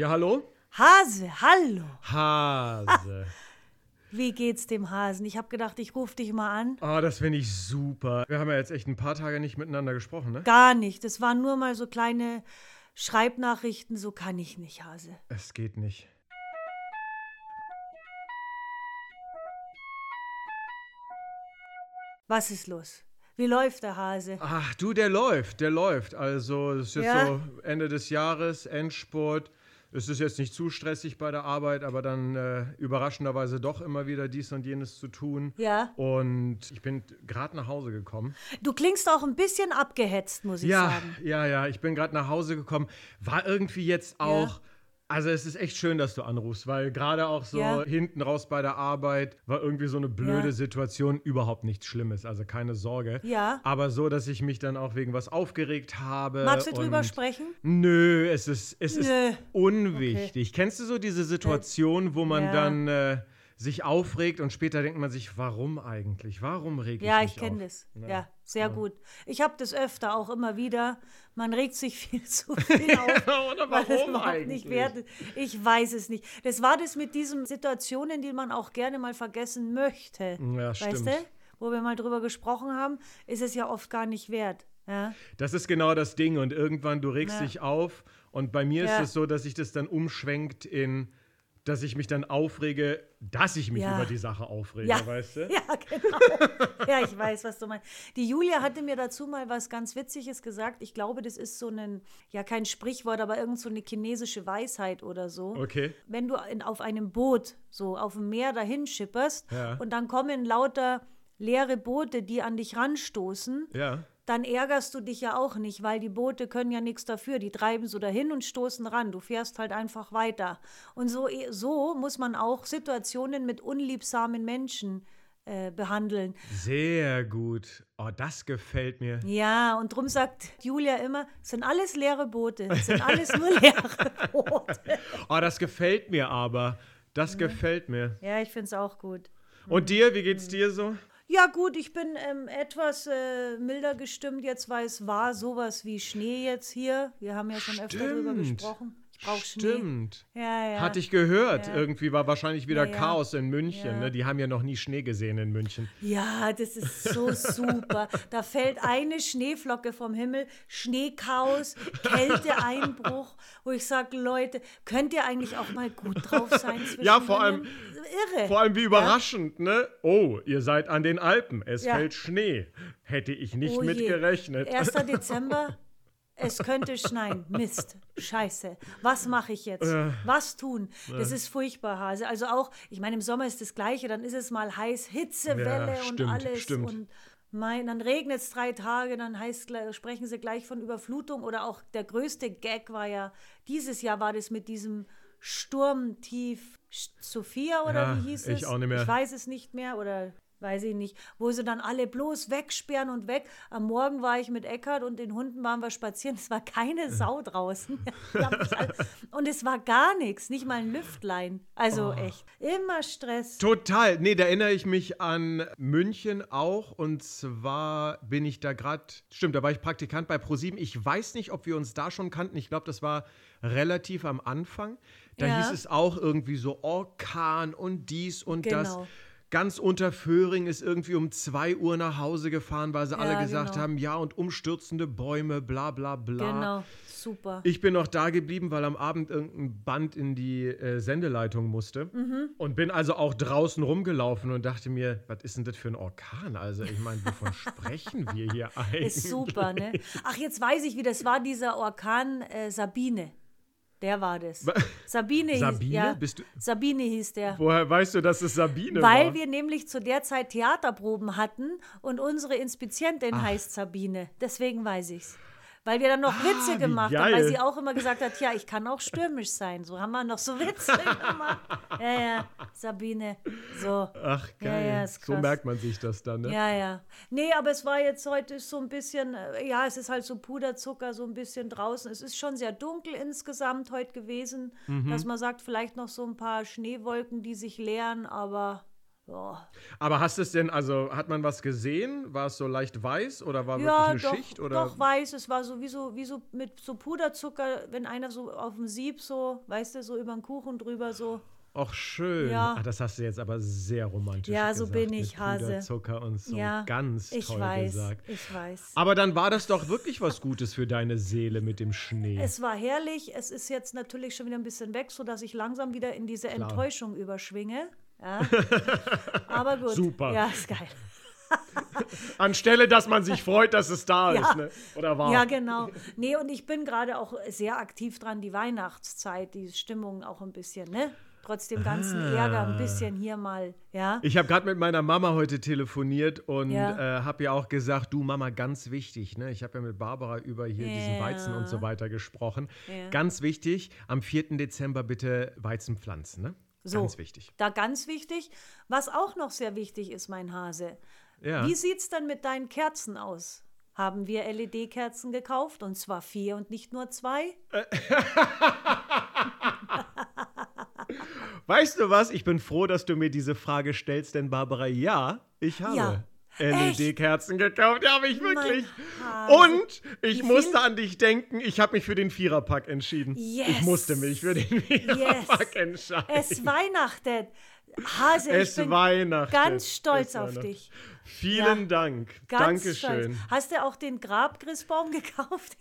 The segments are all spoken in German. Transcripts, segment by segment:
Ja, hallo? Hase, hallo. Hase. Wie geht's dem Hasen? Ich habe gedacht, ich rufe dich mal an. Ah, das finde ich super. Wir haben ja jetzt echt ein paar Tage nicht miteinander gesprochen, ne? Gar nicht. Das waren nur mal so kleine Schreibnachrichten. So kann ich nicht, Hase. Es geht nicht. Was ist los? Wie läuft der Hase? Ach, du, der läuft, der läuft. Also, es ist jetzt Ja? so Ende des Jahres, Endspurt. Es ist jetzt nicht zu stressig bei der Arbeit, aber dann äh, überraschenderweise doch immer wieder dies und jenes zu tun. Ja. Und ich bin gerade nach Hause gekommen. Du klingst auch ein bisschen abgehetzt, muss ich Ja, sagen. ja, ja, ich bin gerade nach Hause gekommen. War irgendwie jetzt auch. Also es ist echt schön, dass du anrufst, weil gerade auch so Ja. hinten raus bei der Arbeit war irgendwie so eine blöde Ja. Situation, überhaupt nichts Schlimmes, also keine Sorge. Ja. Aber so, dass ich mich dann auch wegen was aufgeregt habe. Magst du drüber sprechen? Nö, es ist, es ist Nö. unwichtig. Kennst du so diese Situation, wo man Ja. dann äh, sich aufregt und später denkt man sich, warum eigentlich? Warum reg Ja, ich ich kenne das. Ja, sehr gut. Ich habe das öfter auch immer wieder. Man regt sich viel zu viel auf. Oder warum eigentlich? nicht wert ist. Ich weiß es nicht. Das war das mit diesen Situationen, die man auch gerne mal vergessen möchte. Ja, weißt stimmt. du? Wo wir mal drüber gesprochen haben, ist es ja oft gar nicht wert. Ja, Das ist genau das Ding und irgendwann du regst Ja. dich auf und bei mir Ja. ist es so, dass sich das dann umschwenkt in, dass ich mich dann aufrege, dass ich mich Ja. über die Sache aufrege, ja. weißt du? ja genau. ja, ich weiß, was du meinst. Die Julia hatte mir dazu mal was ganz Witziges gesagt. Ich glaube, das ist so ein, ja, kein Sprichwort, aber irgend so eine chinesische Weisheit oder so. Okay. wenn du in, auf einem Boot so auf dem Meer dahin schipperst Ja. und dann kommen lauter leere Boote, die an dich ranstoßen, Ja. Dann ärgerst du dich ja auch nicht, weil die Boote können ja nichts dafür. Die treiben so dahin und stoßen ran. Du fährst halt einfach weiter. Und so, so muss man auch Situationen mit unliebsamen Menschen äh, behandeln. Sehr gut. Oh, das gefällt mir. Ja, und drum sagt Julia immer, es sind alles leere Boote. Es sind alles nur leere Boote. Oh, das gefällt mir aber. Das gefällt mir. Ja, ich finde es auch gut. Und dir, wie Mhm. geht's dir so? Ja, gut, ich bin ähm, etwas äh, milder gestimmt jetzt, weil es war sowas wie Schnee jetzt hier. Wir haben ja schon öfter drüber Stimmt. gesprochen. Schnee. Stimmt. Ja, ja. Hatte ich gehört. Ja. Irgendwie war wahrscheinlich wieder Ja. Chaos in München. Ne? Die haben ja noch nie Schnee gesehen in München. Ja, das ist so super. Da fällt eine Schneeflocke vom Himmel, Schneechaos, Kälteeinbruch, wo ich sage, Leute, könnt ihr eigentlich auch mal gut drauf sein? Ja, vor allem-? Irre. Vor allem wie überraschend, ne? Oh, ihr seid an den Alpen. Es fällt Schnee. Hätte ich nicht Oh mit je. gerechnet. 1. Dezember, es könnte schneien. Mist, scheiße. Was mache ich jetzt? Was tun? Das ist furchtbar, Hase. Also auch, ich meine, im Sommer ist das Gleiche, dann ist es mal heiß, Hitzewelle Ja, und stimmt, alles. stimmt. Und mein, dann regnet es drei Tage, dann heißt, sprechen sie gleich von Überflutung. Oder auch der größte Gag war ja, dieses Jahr war das mit diesem Sturmtief Sophia oder Ja, wie hieß ich es? auch nicht mehr. Ich weiß es nicht mehr oder weiß ich nicht, wo sie dann alle bloß wegsperren und weg. Am Morgen war ich mit Eckart und den Hunden waren wir spazieren. Es war keine Sau draußen. Und es war gar nichts, nicht mal ein Lüftlein. Also Oh. echt, immer Stress. Total. Nee, da erinnere ich mich an München auch. Und zwar bin ich da gerade, stimmt, da war ich Praktikant bei ProSieben. Ich weiß nicht, ob wir uns da schon kannten. Ich glaube, das war relativ am Anfang. Da Ja. hieß es auch irgendwie so Orkan und dies und das. Genau. Ganz unter Föhring ist irgendwie um 2 Uhr nach Hause gefahren, weil sie alle Ja, gesagt genau. haben, ja, und umstürzende Bäume, bla bla bla. Genau, super. Ich bin noch da geblieben, weil am Abend irgendein Band in die äh, Sendeleitung musste. Mhm. Und bin also auch draußen rumgelaufen und dachte mir, was ist denn das für ein Orkan? Also, ich meine, wovon sprechen wir hier eigentlich? Ist super, ne? Ach, jetzt weiß ich, wie das war, dieser Orkan äh, Sabine. Der war das. Sabine, Sabine? hieß ja, Bist du- Sabine hieß der. Woher weißt du, dass es Sabine Weil war? wir nämlich zu der Zeit Theaterproben hatten und unsere Inspizientin heißt Sabine. Deswegen weiß ich's. Weil wir dann noch Witze Ah, wie gemacht haben, weil sie auch immer gesagt hat, ja, ich kann auch stürmisch sein. So haben wir noch so Witze gemacht. Ja, ja, Sabine. So. Ach, geil. Ja, ja, so merkt man sich das dann, ne? Ja, ja. Nee, aber es war jetzt heute so ein bisschen, äh, ja, es ist halt so Puderzucker, so ein bisschen draußen. Es ist schon sehr dunkel insgesamt heute gewesen, Mhm. dass man sagt, vielleicht noch so ein paar Schneewolken, die sich leeren, aber Ja, Aber hast es denn, also hat man was gesehen? War es so leicht weiß oder war ja wirklich doch, eine Schicht? Oder? doch weiß, es war so wie, so wie so mit so Puderzucker, wenn einer so auf dem Sieb so, weißt du, so über den Kuchen drüber so. Ach, schön. Ja. Ah, das hast du jetzt aber sehr romantisch Ja, so gesagt, bin ich, Hase. Puderzucker und so. ja, Ganz ich toll weiß, gesagt. ich weiß. Aber dann war das doch wirklich was Gutes für deine Seele mit dem Schnee. Es war herrlich. Es ist jetzt natürlich schon wieder ein bisschen weg, sodass ich langsam wieder in diese Enttäuschung überschwinge. Ja. Aber gut. Super. Ja, ist geil. Anstelle, dass man sich freut, dass es da Ja. ist, ne? Oder war? Ja, genau. Nee, und ich bin gerade auch sehr aktiv dran, die Weihnachtszeit, die Stimmung auch ein bisschen, ne? Trotz dem ganzen Ärger ein bisschen hier mal, ja. Ich habe gerade mit meiner Mama heute telefoniert und Ja. äh, habe ja auch gesagt, du Mama, ganz wichtig, ne? Ich habe ja mit Barbara über hier diesen Ja. Weizen und so weiter gesprochen. Ganz wichtig, am 4. Dezember bitte Weizen pflanzen, ne? So. Ganz wichtig. Da ganz wichtig. Was auch noch sehr wichtig ist, mein Hase. Ja. Wie sieht's denn mit deinen Kerzen aus? Haben wir LED-Kerzen gekauft und zwar vier und nicht nur zwei? Weißt du was? Ich bin froh, dass du mir diese Frage stellst, denn Barbara, ja, ich habe Ja. LED-Kerzen gekauft. Ja, habe ich wirklich. Und ich musste an dich denken. Ich habe mich für den Viererpack entschieden. Ich Yes. musste mich für den Viererpack entscheiden. Es weihnachtet. Hase, Es ich bin Weihnachten. ganz stolz Es auf dich. Vielen Ja. Dank. Ganz Dankeschön. stolz. Hast du auch den Grabchristbaum gekauft?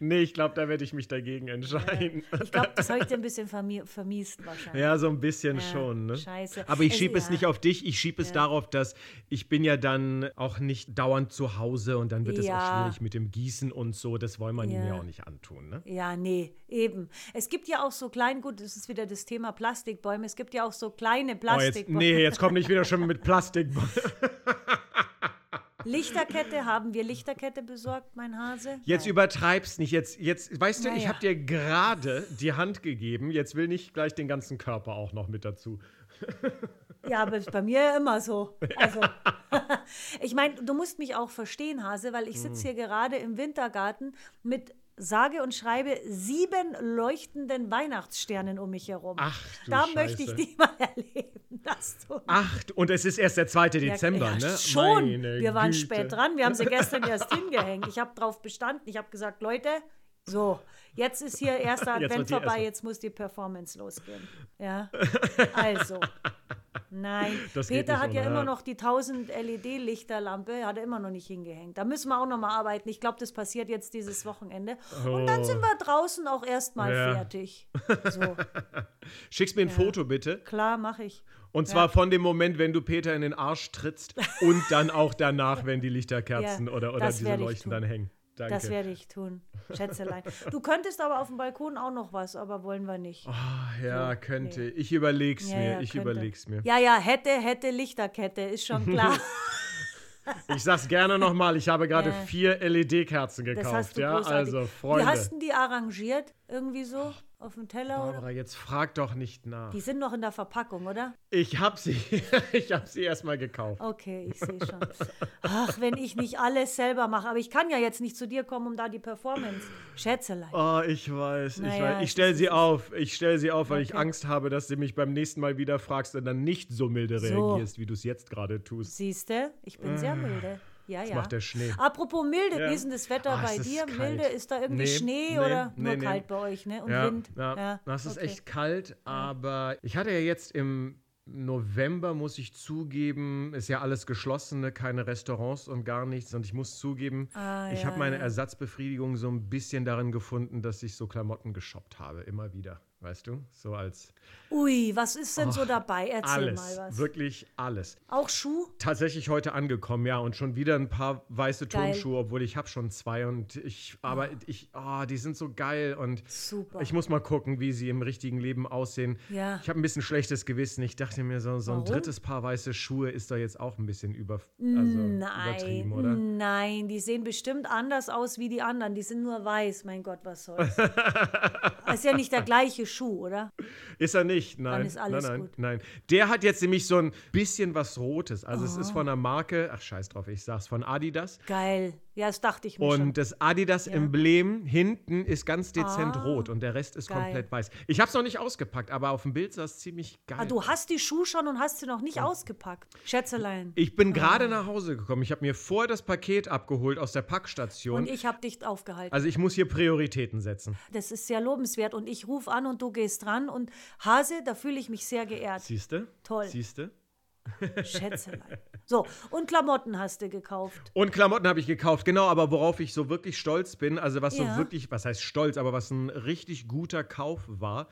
Nee, ich glaube, da werde ich mich dagegen entscheiden. Ich glaube, das habe ich dir ein bisschen vermi vermiest wahrscheinlich. Ja, so ein bisschen Ja, schon. Ne? scheiße. Aber ich schiebe es ja. nicht auf dich, ich schiebe es darauf, dass ich bin ja dann auch nicht dauernd zu Hause und dann wird es auch Ja. schwierig mit dem Gießen und so. Das wollen wir Ja. mir auch nicht antun. Ne? Ja, nee, eben. Es gibt ja auch so klein, gut, das ist wieder das Thema Plastikbäume. Es gibt ja auch so kleine Oh, jetzt, Plastikbäume. nee, jetzt komm nicht wieder schon mit Plastik. Lichterkette, haben wir Lichterkette besorgt, mein Hase? Jetzt Nein. übertreib's nicht. Jetzt, jetzt weißt du, ich Naja. habe dir gerade die Hand gegeben. Jetzt will nicht gleich den ganzen Körper auch noch mit dazu. Ja, aber ist bei mir ja immer so. Also, ich meine, du musst mich auch verstehen, Hase, weil ich Mhm. sitze hier gerade im Wintergarten mit sage und schreibe sieben leuchtenden Weihnachtssternen um mich herum. Ach, du Da möchte ich Scheiße. die mal erleben. Das du. Ach, und es ist erst der 2. Dezember, ja, ne? Schon. Meine wir waren Güte. spät dran. Wir haben sie gestern erst hingehängt. Ich habe drauf bestanden. Ich habe gesagt, Leute, so, jetzt ist hier erster Jetzt Advent die vorbei. erste- Jetzt muss die Performance losgehen. Ja. Also. Nein, Das Peter hat ja immer noch die 1000 LED-Lichterlampe, hat er immer noch nicht hingehängt. Da müssen wir auch noch mal arbeiten. Ich glaube, das passiert jetzt dieses Wochenende. Und dann sind wir draußen auch erstmal Oh. Ja. fertig. So, Schickst mir ein Foto bitte. klar, mache ich. Und zwar von dem Moment, wenn du Peter in den Arsch trittst und dann auch danach, wenn die Lichterkerzen Ja, oder, oder diese Leuchten dann hängen. Danke. Das werde ich tun, Schätzelein. Du könntest aber auf dem Balkon auch noch was, aber wollen wir nicht. Ah, ja, So, könnte. nee. Ich überleg's Ja, mir. ja, ich könnte. überleg's mir. Ja, ja, hätte, hätte Lichterkette, ist schon klar. Ich sag's gerne nochmal. Ich habe gerade Ja. vier LED-Kerzen gekauft. hast du ja, großartig. also Freunde. Wie hast du die arrangiert? Irgendwie so? Auf dem Teller? Oder? Barbara, jetzt frag doch nicht nach. Die sind noch in der Verpackung, oder? Ich hab sie, ich hab sie erstmal gekauft. Okay, ich sehe schon. Ach, wenn ich nicht alles selber mache. Aber ich kann ja jetzt nicht zu dir kommen, um da die Performance. Schätzelein. Oh, ich weiß, ich Naja, weiß. Ich stelle sie auf. Ich stelle sie auf, weil ich Okay. Angst habe, dass du mich beim nächsten Mal wieder fragst und dann nicht so milde So. reagierst, wie du es jetzt gerade tust. Siehst du? Ich bin sehr milde. Ja, ja. Ah. macht der Schnee. Apropos milde, Ja. wie ist denn das Wetter Ah, bei dir? Milde, ist da irgendwie Nee, Schnee nee, oder nee, nur kalt bei euch, ne? Und ja, Wind? Ja, das ist okay. echt kalt, aber ich hatte ja jetzt im November, muss ich zugeben, ist ja alles geschlossen, ne? keine Restaurants und gar nichts. Und ich muss zugeben, Ah, ich ja, habe meine ja. Ersatzbefriedigung so ein bisschen darin gefunden, dass ich so Klamotten geshoppt habe, immer wieder. Weißt du? So als Ui, was ist denn so dabei? Erzähl alles, mal was. wirklich alles. Auch Schuh? Tatsächlich heute angekommen, ja, und schon wieder ein paar weiße Geil. Turnschuhe, obwohl ich habe schon zwei und ich, aber ich, ah, die sind so geil und Super. ich muss mal gucken, wie sie im richtigen Leben aussehen. Ja. Ich habe ein bisschen schlechtes Gewissen. Ich dachte mir, so, so ein drittes Paar weiße Schuhe ist da jetzt auch ein bisschen über, also übertrieben, oder? Nein, nein, die sehen bestimmt anders aus wie die anderen. Die sind nur weiß. Mein Gott, was soll's. ist ja nicht der gleiche Schuh, oder? Ist er nicht, nein. ist alles nein, nein, gut. nein. Der hat jetzt nämlich so ein bisschen was Rotes. Also es ist Oh. von einer Marke, ach scheiß drauf, ich sag's, von Adidas. Geil. Ja, das dachte ich mir schon. Und das Adidas-Emblem hinten ist ganz dezent Ah, rot und der Rest ist geil. komplett weiß. Ich habe es noch nicht ausgepackt, aber auf dem Bild sah es ziemlich geil. Ah, du hast die Schuhe schon und hast sie noch nicht ausgepackt. Schätzelein. ich bin Ah. gerade nach Hause gekommen. Ich habe mir vorher das Paket abgeholt aus der Packstation. Und ich habe dich aufgehalten. also ich muss hier Prioritäten setzen. Das ist sehr lobenswert. Und ich rufe an und du gehst dran. Und Hase, da fühle ich mich sehr geehrt. Siehste? Toll. Siehste? Schätzelein. So, und Klamotten hast du gekauft. Und Klamotten habe ich gekauft, genau, aber worauf ich so wirklich stolz bin, also was Ja. so wirklich, was heißt stolz, aber was ein richtig guter Kauf war,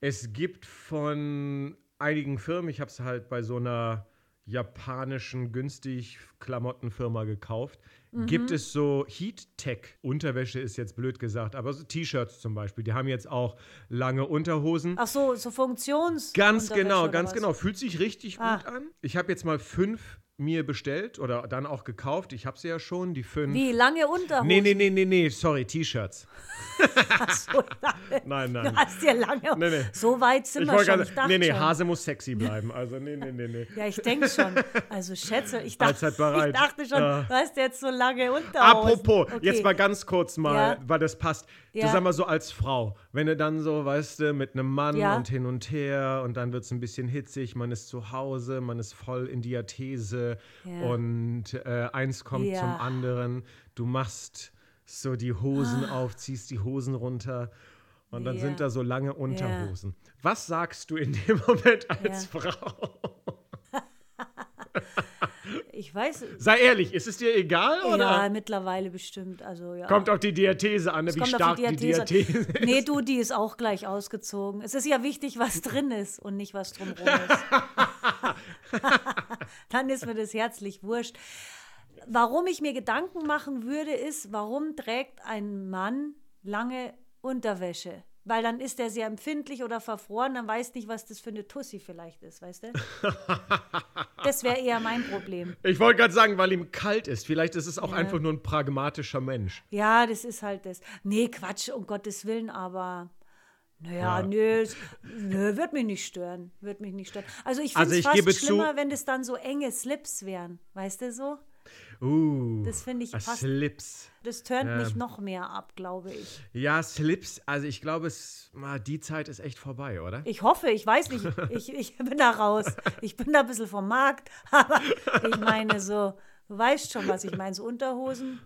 es gibt von einigen Firmen, ich habe es halt bei so einer japanischen günstig Klamottenfirma gekauft, Mhm. gibt es so Heat-Tech, Unterwäsche ist jetzt blöd gesagt, aber so T-Shirts zum Beispiel, die haben jetzt auch lange Unterhosen. Ach so, so Funktions. Ganz genau, ganz was? genau. Fühlt sich richtig Ah. gut an. Ich habe jetzt mal fünf mir bestellt oder dann auch gekauft. Ich habe sie ja schon, die fünf. Wie, lange Unterhosen? Nee, nee, nee, nee, nee, sorry, T-Shirts. So, lange. Nein, Du nein. hast ja lange. Nee, nee. So weit sind Ich wir schon. dachte nee, nee, schon. Hase muss sexy bleiben. Also, nee, nee, nee, nee. Ja, ich denke schon. Also schätze, ich dachte, ich dachte schon, Ja. du hast jetzt so lange Unterhosen. Apropos, Okay. jetzt mal ganz kurz mal, Ja. weil das passt. Du Ja. sag mal so als Frau, wenn du dann so, weißt du, mit einem Mann Ja. und hin und her und dann wird es ein bisschen hitzig, man ist zu Hause, man ist voll in Diathese Ja. und äh, eins kommt zum anderen. Du machst so die Hosen auf, ziehst die Hosen runter und dann sind da so lange Unterhosen. Was sagst du in dem Moment als Ja. Frau? Ich weiß, Sei ehrlich, ist es dir egal oder? ja, mittlerweile bestimmt. Also, ja. Kommt auf die Diathese an, ne, wie stark die die Diathese. Diathese ist. Nee, du, die ist auch gleich ausgezogen. Es ist ja wichtig, was drin ist und nicht, was drumherum ist. Dann ist mir das herzlich wurscht. Warum ich mir Gedanken machen würde, ist, warum trägt ein Mann lange Unterwäsche? Weil dann ist er sehr empfindlich oder verfroren, dann weiß nicht, was das für eine Tussi vielleicht ist, weißt du? Das wäre eher mein Problem. Ich wollte gerade sagen, weil ihm kalt ist. Vielleicht ist es auch einfach nur ein pragmatischer Mensch. Ja, das ist halt das. Nee, Quatsch, um Gottes Willen, aber. Naja, Ja. nö, nö, wird mich nicht stören. Wird mich nicht stören. Also ich finde Also es ich fast gebe zu- schlimmer, wenn das dann so enge Slips wären. Weißt du so? Uh, Das finde ich fast- Slips. Das turnt Ja. mich noch mehr ab, glaube ich. Ja, Slips. Also ich glaube, die Zeit ist echt vorbei, oder? Ich hoffe, ich weiß nicht, ich, ich bin da raus. Ich bin da ein bisschen vom Markt, aber ich meine so, du weißt schon, was ich meine, so Unterhosen.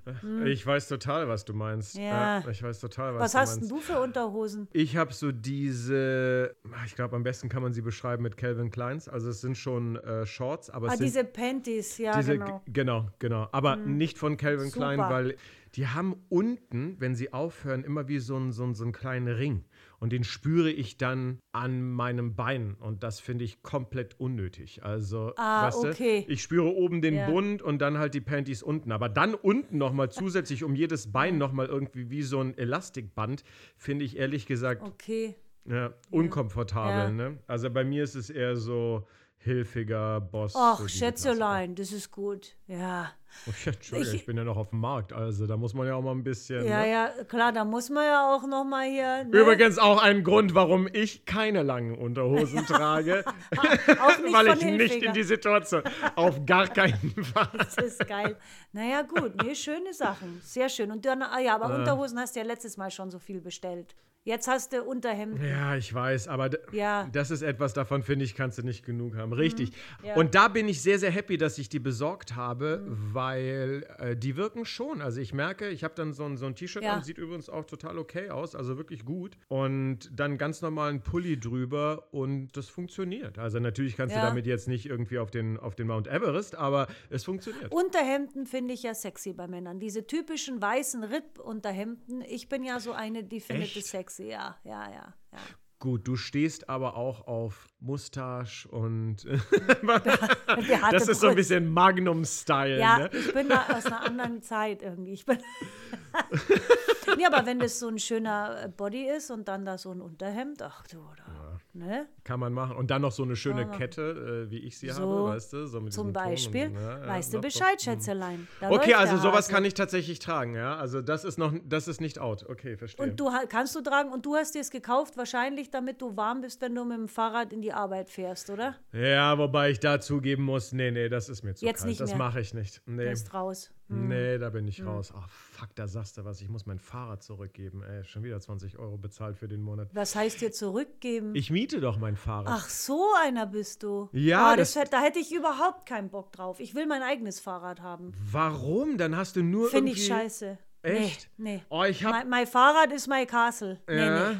Ich weiß total, was du meinst. Hm. Ja. ich weiß total, was, Was du hast denn meinst. du für Unterhosen? Ich habe so diese, ich glaube, am besten kann man sie beschreiben mit Calvin Kleins. Also es sind schon äh, Shorts, aber es Ah, sind diese Panties, ja, diese, genau. genau, genau. Aber nicht von Calvin Super. Klein, weil die haben unten, wenn sie aufhören, immer wie so einen so so einen kleinen Ring. Und den spüre ich dann an meinem Bein. Und das finde ich komplett unnötig. Also, Ah, weißt okay. du, ich spüre oben den Ja. Bund und dann halt die Panties unten. Aber dann unten nochmal zusätzlich um jedes Bein nochmal irgendwie wie so ein Elastikband, finde ich ehrlich gesagt Okay. ja, unkomfortabel. Ja. Ne? Also bei mir ist es eher so hilfiger Boss. Ach, Schätzelein, das ist gut. Ja. Oh, ja, Entschuldigung, ich, Ich- bin ja noch auf dem Markt, also da muss man ja auch mal ein bisschen. Ja, ne? ja, klar, da muss man ja auch noch mal hier. Ne? Übrigens auch ein Grund, warum ich keine langen Unterhosen trage, auch nicht weil ich nicht Hilfiger. in die Situation, auf gar keinen Fall. Das ist geil. Naja, gut, nee, schöne Sachen. Sehr schön. Und dann, ah ja, aber Unterhosen hast du ja letztes Mal schon so viel bestellt. Jetzt hast du Unterhemden. Ja, ich weiß, aber Ja. Mhm. das ist etwas, davon finde ich, kannst du nicht genug haben. Richtig. ja. Und da bin ich sehr, sehr happy, dass ich die besorgt habe, Mhm. weil äh, die wirken schon. Also ich merke, ich habe dann so ein, so ein T-Shirt Ja. an, sieht übrigens auch total okay aus, also wirklich gut. Und dann ganz normalen Pulli drüber und das funktioniert. Also natürlich kannst du Ja. damit jetzt nicht irgendwie auf den, auf den Mount Everest, aber es funktioniert. Unterhemden finde ich ja sexy bei Männern. Diese typischen weißen Ripp-Unterhemden. Ich bin ja so eine, die findet Echt? es sexy. Ja, ja, ja. ja. Gut, du stehst aber auch auf Mustache und das ist so ein bisschen Magnum-Style. Ja, ne? ich bin da aus einer anderen Zeit irgendwie. Ich bin nee, aber wenn das so ein schöner äh, Body ist und dann da so ein Unterhemd, ach du, da. Ne? Kann man machen. Und dann noch so eine schöne Kann man Kette, äh, wie ich sie So, habe, weißt du? So Zum Beispiel. und, ja, ja, weißt du doch. Bescheid, Schätzelein. Da Okay, also sowas Hase. kann ich tatsächlich tragen, ja. Also das ist noch, das ist nicht out. Okay, verstehe. Und du kannst du tragen und du hast dir es gekauft, wahrscheinlich damit du warm bist, wenn du mit dem Fahrrad in die Arbeit fährst, oder? ja, wobei ich da zugeben muss, nee, nee, das ist mir zu Jetzt kalt. nicht das mehr. mache ich nicht. Du Nee. bist raus. Nee, da bin ich raus. Ach, fuck, da sagst du was. Ich muss mein Fahrrad zurückgeben. Ey, schon wieder 20 Euro bezahlt für den Monat. Was heißt dir zurückgeben? Ich miete doch mein Fahrrad. Ach, so einer bist du. Ja, Ah, das, das- da hätte ich überhaupt keinen Bock drauf. Ich will mein eigenes Fahrrad haben. Warum? Dann hast du nur Finde ich scheiße. Echt? Nee, nee. Oh, ich hab- mein, mein Fahrrad ist mein Castle. Nee, Ja, nee.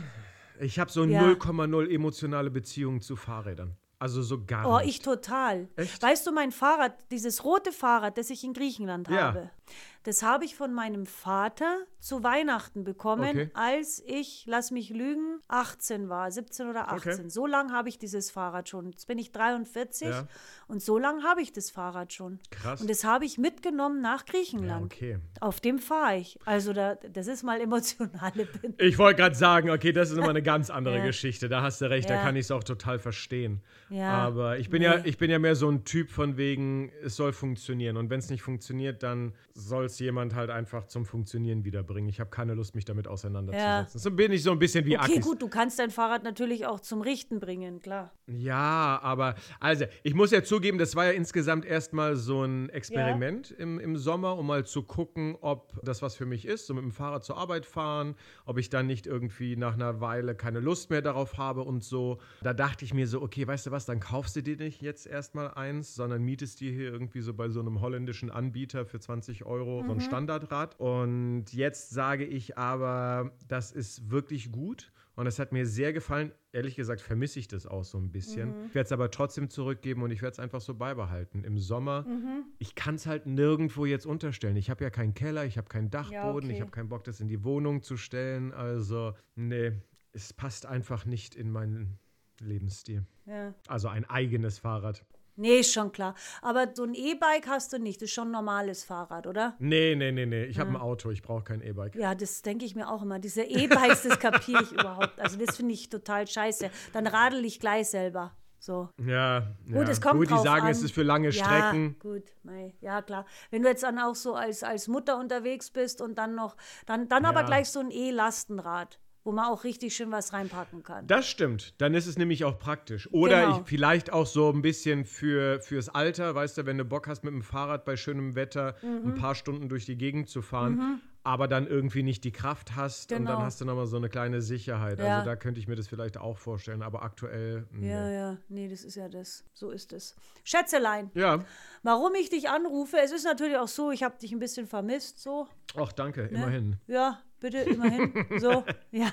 ich habe so Ja. 0,0 emotionale Beziehung zu Fahrrädern. Also so gar Oh, nicht. ich total. Echt? Weißt du, mein Fahrrad, dieses rote Fahrrad, das ich in Griechenland Ja. habe, das habe ich von meinem Vater zu Weihnachten bekommen, Okay. als ich, lass mich lügen, 18 war, 17 oder 18. Okay. So lange habe ich dieses Fahrrad schon. Jetzt bin ich 43 Ja. und so lange habe ich das Fahrrad schon. Krass. Und das habe ich mitgenommen nach ja, Griechenland. okay. Auf dem fahre ich. Also da, das ist mal emotionale Bindung. Ich wollte gerade sagen, okay, das ist immer eine ganz andere Ja. Geschichte. Da hast du recht, da Ja. kann ich es auch total verstehen. Ja. Aber ich bin ja, Nee. ich bin ja mehr so ein Typ von wegen, es soll funktionieren. Und wenn es nicht funktioniert, dann soll es jemand halt einfach zum Funktionieren wiederbringen. Ich habe keine Lust, mich damit auseinanderzusetzen. So bin ich so ein bisschen wie Okay, Akis. gut, du kannst dein Fahrrad natürlich auch zum Richten bringen, klar. Ja, aber also ich muss ja zugeben, das war ja insgesamt erstmal so ein Experiment im, im Sommer, um mal zu gucken, ob das was für mich ist, so mit dem Fahrrad zur Arbeit fahren, ob ich dann nicht irgendwie nach einer Weile keine Lust mehr darauf habe und so. Da dachte ich mir so, okay, weißt du was, dann kaufst du dir nicht jetzt erstmal eins, sondern mietest dir hier irgendwie so bei so einem holländischen Anbieter für 20 Euro so ein Standardrad. Und jetzt sage ich aber, das ist wirklich gut. Und es hat mir sehr gefallen. Ehrlich gesagt vermisse ich das auch so ein bisschen. Ich werde es aber trotzdem zurückgeben und ich werde es einfach so beibehalten. Im Sommer, ich kann es halt nirgendwo jetzt unterstellen. Ich habe ja keinen Keller, ich habe keinen Dachboden, okay. ich habe keinen Bock, das in die Wohnung zu stellen. Also, nee, es passt einfach nicht in meinen Lebensstil. Ja. Also ein eigenes Fahrrad. Nee, ist schon klar. Aber so ein E-Bike hast du nicht. Das ist schon ein normales Fahrrad, oder? Nee, nee, nee, nee. Ich habe ein Auto, ich brauche kein E-Bike. Ja, das denke ich mir auch immer. Diese E-Bikes, das kapiere ich überhaupt. Also das finde ich total scheiße. Dann radel ich gleich selber. So. Ja, Gut, ja. es kommt Gut, die sagen, an. es ist für lange ja, Strecken. gut, mei, ja klar. Wenn du jetzt dann auch so als, als Mutter unterwegs bist und dann noch, dann, dann aber Ja. gleich so ein E-Lastenrad, wo man auch richtig schön was reinpacken kann. Das stimmt. Dann ist es nämlich auch praktisch. Oder Genau. ich, vielleicht auch so ein bisschen für, fürs Alter, weißt du, wenn du Bock hast, mit dem Fahrrad bei schönem Wetter Mhm. ein paar Stunden durch die Gegend zu fahren, aber dann irgendwie nicht die Kraft hast und Genau. dann hast du nochmal so eine kleine Sicherheit. Ja. Also da könnte ich mir das vielleicht auch vorstellen, aber aktuell. Nee. Ja, ja, nee, das ist ja das. So ist es. Schätzelein, Ja, warum ich dich anrufe, es ist natürlich auch so, ich habe dich ein bisschen vermisst, so. ach danke, Ne? immerhin. Ja, bitte, immerhin. so, ja.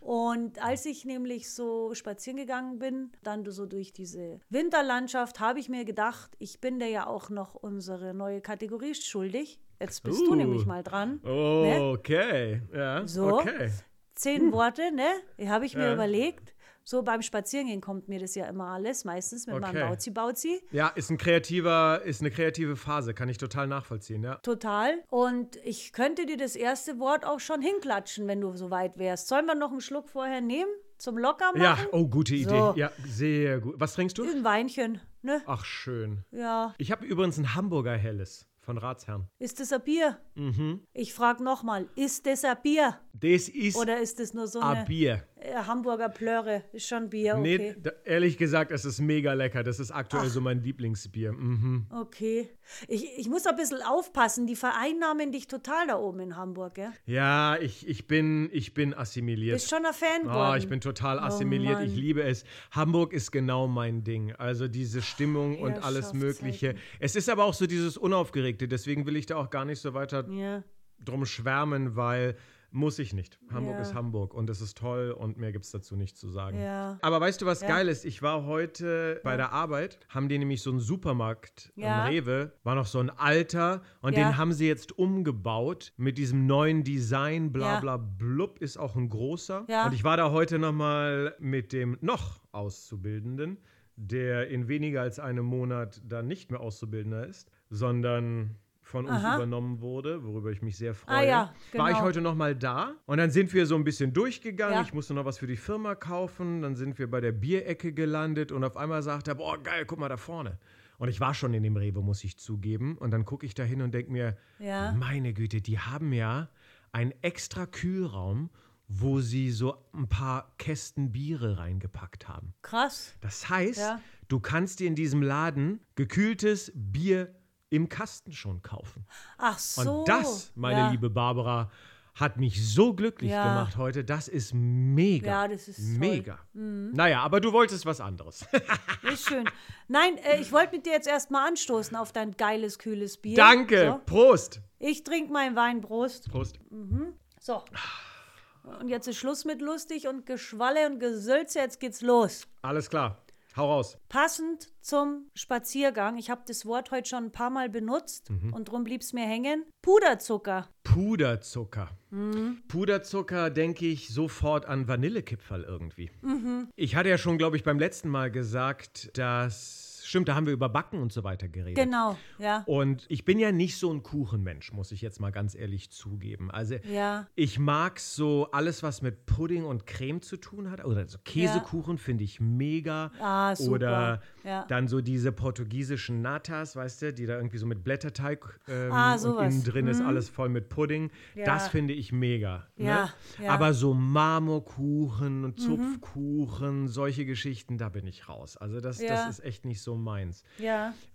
Und als ich nämlich so spazieren gegangen bin, dann so durch diese Winterlandschaft, habe ich mir gedacht, ich bin dir ja auch noch unsere neue Kategorie schuldig. Jetzt bist du Uh. nämlich mal dran. Ne? Okay, ja, So. okay. Zehn Worte, ne? Die habe ich mir Ja. überlegt. So beim Spazierengehen kommt mir das ja immer alles, meistens mit Okay. meinem Bauzi-Bauzi. Ja, ist ein kreativer, ist eine kreative Phase, kann ich total nachvollziehen, ja. Total. Und ich könnte dir das erste Wort auch schon hinklatschen, wenn du so weit wärst. Sollen wir noch einen Schluck vorher nehmen? Zum Lockermachen? Ja, oh, gute Idee. So. Ja, sehr gut. Was trinkst du? Ein Weinchen, ne? Ach, schön. Ja. Ich habe übrigens ein Hamburger Helles von Ratsherrn. Ist das ein Bier? Mhm. Ich frage nochmal, ist das ein Bier? Das ist Oder ist das nur so ein eine Bier. Äh, Hamburger Plöre? Ist schon Bier, Nee, okay. da, ehrlich gesagt, es ist mega lecker. Das ist aktuell so mein Lieblingsbier. Mhm. Okay. Ich, ich muss ein bisschen aufpassen, die vereinnahmen dich total da oben in Hamburg, gell? Ja, ich, ich, bin, ich bin assimiliert. Bist schon ein Fan Oh, geworden. ich bin total assimiliert. ich Mann. liebe es. Hamburg ist genau mein Ding. Also diese Stimmung und alles Mögliche. Es ist aber auch so dieses Unaufgeregte. Deswegen will ich da auch gar nicht so weiter Ja. Drum schwärmen, weil muss ich nicht. Hamburg Ja. ist Hamburg und es ist toll und mehr gibt es dazu nicht zu sagen. Ja. Aber weißt du, was Ja. geil ist? Ich war heute bei der Arbeit, haben die nämlich so einen Supermarkt Ja. am Rewe, war noch so ein alter und Ja. den haben sie jetzt umgebaut mit diesem neuen Design, bla Ja. bla blub, ist auch ein großer. Ja. Und ich war da heute nochmal mit dem noch Auszubildenden, der in weniger als einem Monat dann nicht mehr Auszubildender ist, sondern von uns Aha. übernommen wurde, worüber ich mich sehr freue. Ah ja, War ich genau. heute noch mal da und dann sind wir so ein bisschen durchgegangen. Ja. Ich musste noch was für die Firma kaufen. Dann sind wir bei der Bierecke gelandet und auf einmal sagt er, boah, geil, guck mal da vorne. Und ich war schon in dem Rewe, muss ich zugeben. Und dann gucke ich da hin und denke mir, Ja. meine Güte, die haben ja einen extra Kühlraum, wo sie so ein paar Kästen Biere reingepackt haben. Krass. Das heißt, Ja. du kannst dir in diesem Laden gekühltes Bier im Kasten schon kaufen. Ach so. Und das, meine ja. liebe Barbara, hat mich so glücklich Ja. gemacht heute. Das ist mega. Ja, das ist toll. Mhm. mega. Naja, aber du wolltest was anderes. Ist schön. Nein, äh, ich wollte mit dir jetzt erstmal anstoßen auf dein geiles, kühles Bier. Danke. So. Prost. Ich trinke meinen Wein, Prost. Prost. So. Und jetzt ist Schluss mit lustig und Geschwalle und Gesülze. Jetzt geht's los. Alles klar. Hau raus. Passend zum Spaziergang, ich habe das Wort heute schon ein paar Mal benutzt Mhm. und drum blieb es mir hängen. Puderzucker. Puderzucker. Mhm. Puderzucker denke ich sofort an Vanillekipferl irgendwie. Mhm. Ich hatte ja schon, glaube ich, beim letzten Mal gesagt, dass. Stimmt, da haben wir über Backen und so weiter geredet. Genau, ja. Und ich bin ja nicht so ein Kuchenmensch, muss ich jetzt mal ganz ehrlich zugeben. Also Ja. ich mag so alles, was mit Pudding und Creme zu tun hat. Oder so Käsekuchen finde ich mega. Ah, super. Oder Ja. dann so diese portugiesischen Natas, weißt du, die da irgendwie so mit Blätterteig ähm, Ah, innen drin ist alles voll mit Pudding. Ja. Das finde ich mega. Ja, ne? ja. Mhm. Aber so Marmorkuchen und Zupfkuchen, solche Geschichten, da bin ich raus. Also das, das ist echt nicht so meins.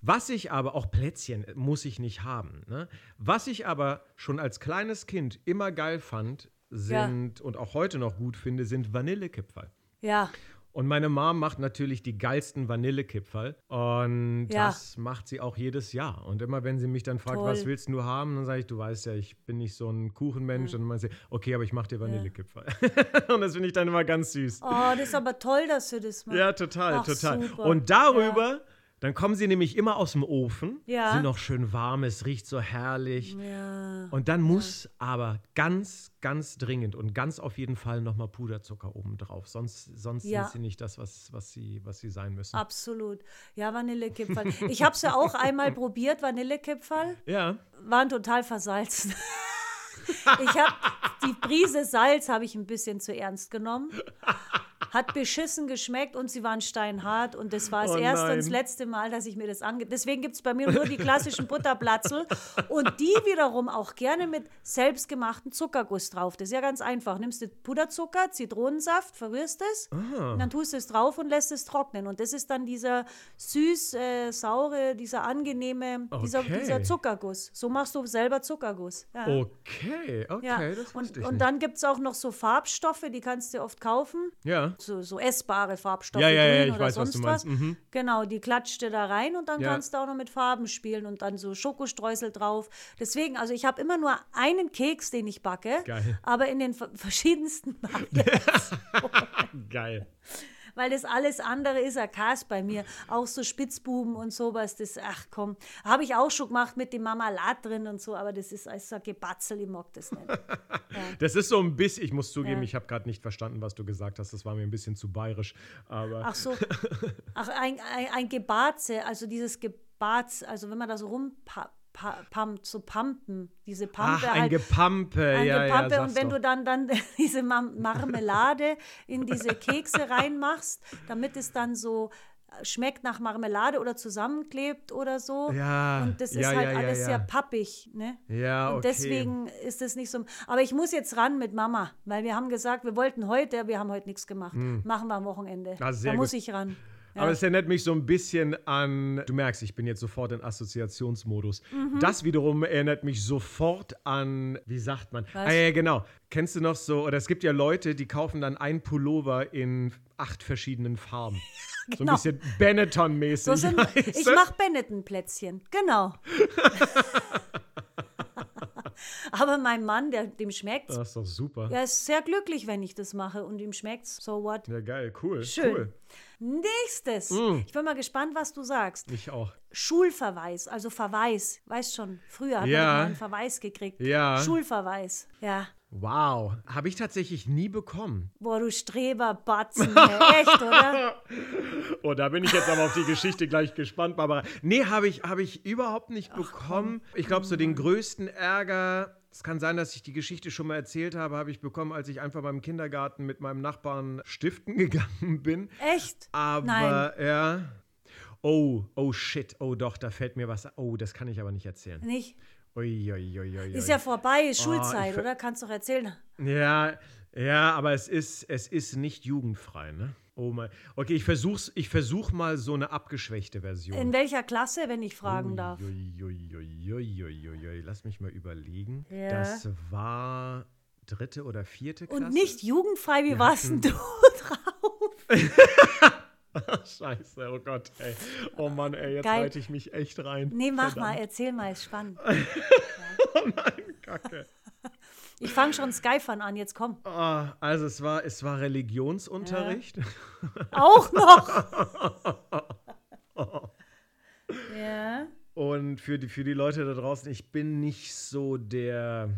Was ich aber, auch Plätzchen muss ich nicht haben. Ne? Was ich aber schon als kleines Kind immer geil fand, sind und auch heute noch gut finde, sind Vanillekipferl. Ja. Und meine Mom macht natürlich die geilsten Vanillekipferl. Und Ja. das macht sie auch jedes Jahr. Und immer wenn sie mich dann fragt, Toll. was willst du haben, dann sage ich, du weißt ja, ich bin nicht so ein Kuchenmensch. Und dann meint sie, okay, aber ich mache dir Vanillekipferl. und das finde ich dann immer ganz süß. Oh, das ist aber toll, dass du das machst. Ja, total, Ach, total. super. Und darüber, dann kommen sie nämlich immer aus dem Ofen, Ja. sind noch schön warm, es riecht so herrlich. Ja. Und dann muss aber ganz, ganz dringend und ganz auf jeden Fall nochmal Puderzucker oben drauf. Sonst, sonst Ja. sind sie nicht das, was, was, sie, was sie sein müssen. Absolut. Ja, Vanillekipferl. Ich habe es ja auch einmal probiert, Vanillekipferl. Ja. Waren total versalzen. Ich habe die Prise Salz habe ich ein bisschen zu ernst genommen. Hat beschissen geschmeckt und sie waren steinhart. Und das war das Oh erste und das letzte Mal, dass ich mir das ange... Deswegen gibt es bei mir nur die klassischen Butterplatzel. Und die wiederum auch gerne mit selbstgemachten Zuckerguss drauf. Das ist ja ganz einfach. Nimmst du Puderzucker, Zitronensaft, verrührst es, und dann tust du es drauf und lässt es trocknen. Und das ist dann dieser süß, äh, saure, dieser angenehme, dieser, Okay. dieser Zuckerguss. So machst du selber Zuckerguss. Ja. Okay, okay, Ja, das und, ich und nicht. dann gibt es auch noch so Farbstoffe, die kannst du oft kaufen. ja. So, so essbare Farbstoffe, Ja, ja, ja, ich oder weiß, was sonst du meinst. Mhm. Genau, die klatscht du da rein und dann Ja. kannst du auch noch mit Farben spielen und dann so Schokostreusel drauf. Deswegen, also ich habe immer nur einen Keks, den ich backe, Geil. aber in den ver- verschiedensten Variationen. Geil. Weil das alles andere ist ein Kas bei mir. Auch so Spitzbuben und sowas, das, ach komm, habe ich auch schon gemacht mit dem Marmelade drin und so, aber das ist alles so ein Gebatzel, ich mag das nicht. Das ist so ein bisschen, ich muss zugeben, Ja. ich habe gerade nicht verstanden, was du gesagt hast. Das war mir ein bisschen zu bayerisch. Aber Ach so. Ach, ein, ein, ein Gebarze, also dieses Gebarz, also wenn man da so rumpumpt, so pumpen, diese Pampe Ach, ein halt. Gepampe. ein ja, Gepampe ja, und wenn doch. du dann, dann diese Marmelade in diese Kekse reinmachst, damit es dann so äh, schmeckt nach Marmelade oder zusammenklebt oder so. Ja, Und das ist ja, halt ja, alles sehr pappig, ne? Ja, Und okay. deswegen ist es nicht so. Aber ich muss jetzt ran mit Mama, weil wir haben gesagt, wir wollten heute, wir haben heute nichts gemacht. Machen wir am Wochenende. Ah, da muss gut. ich ran. Ja. Aber es erinnert mich so ein bisschen an, du merkst, ich bin jetzt sofort in Assoziationsmodus. Mhm. Das wiederum erinnert mich sofort an, wie sagt man? Was? Ah ja, genau. Kennst du noch so, oder es gibt ja Leute, die kaufen dann ein Pullover in acht verschiedenen Farben. So Genau. ein bisschen Benetton-mäßig. So ich mache Benetton-Plätzchen, genau. Aber mein Mann, der, dem schmeckt's. Das ist doch super. Er ist sehr glücklich, wenn ich das mache und ihm schmeckt's. So what? Ja, geil, cool. Schön. Cool. Nächstes. Mm. Ich bin mal gespannt, was du sagst. Ich auch. Schulverweis, also Verweis. Weißt schon, früher hat Ja. man einen Verweis gekriegt. Ja. Schulverweis. Ja. Wow, habe ich tatsächlich nie bekommen. Boah, du Streberbatzen, echt, oder? Oh, da bin ich jetzt aber auf die Geschichte gleich gespannt, Barbara. Nee, habe ich, hab ich überhaupt nicht bekommen. Ich glaube, so den größten Ärger, es kann sein, dass ich die Geschichte schon mal erzählt habe, habe ich bekommen, als ich einfach beim Kindergarten mit meinem Nachbarn stiften gegangen bin. Echt? Aber Nein. ja. Oh, oh shit, oh doch, da fällt mir was. Oh, das kann ich aber nicht erzählen. Nicht? Ui, ui, ui, ui, Ist ja vorbei, ist Oh, Schulzeit, oder? Kannst doch erzählen. Ja, ja, aber es ist, es ist nicht jugendfrei, ne? Oh mein. Okay, ich versuch's, ich versuch mal so eine abgeschwächte Version. In welcher Klasse, wenn ich fragen darf? Uiuiuiuiuiui. Lass mich mal überlegen. Ja. Das war dritte oder vierte Klasse. Und nicht jugendfrei, wie warst denn du drauf? Scheiße, oh Gott, ey. Oh Mann, ey, jetzt halte ich mich echt rein. Nee, mach Verdammt. mal, erzähl mal, ist spannend. Oh nein, Kacke. Ich fange schon Skyfan an, jetzt komm. Ah, also es war, es war Religionsunterricht. Auch noch. ja. Und für die, für die Leute da draußen, ich bin nicht so der.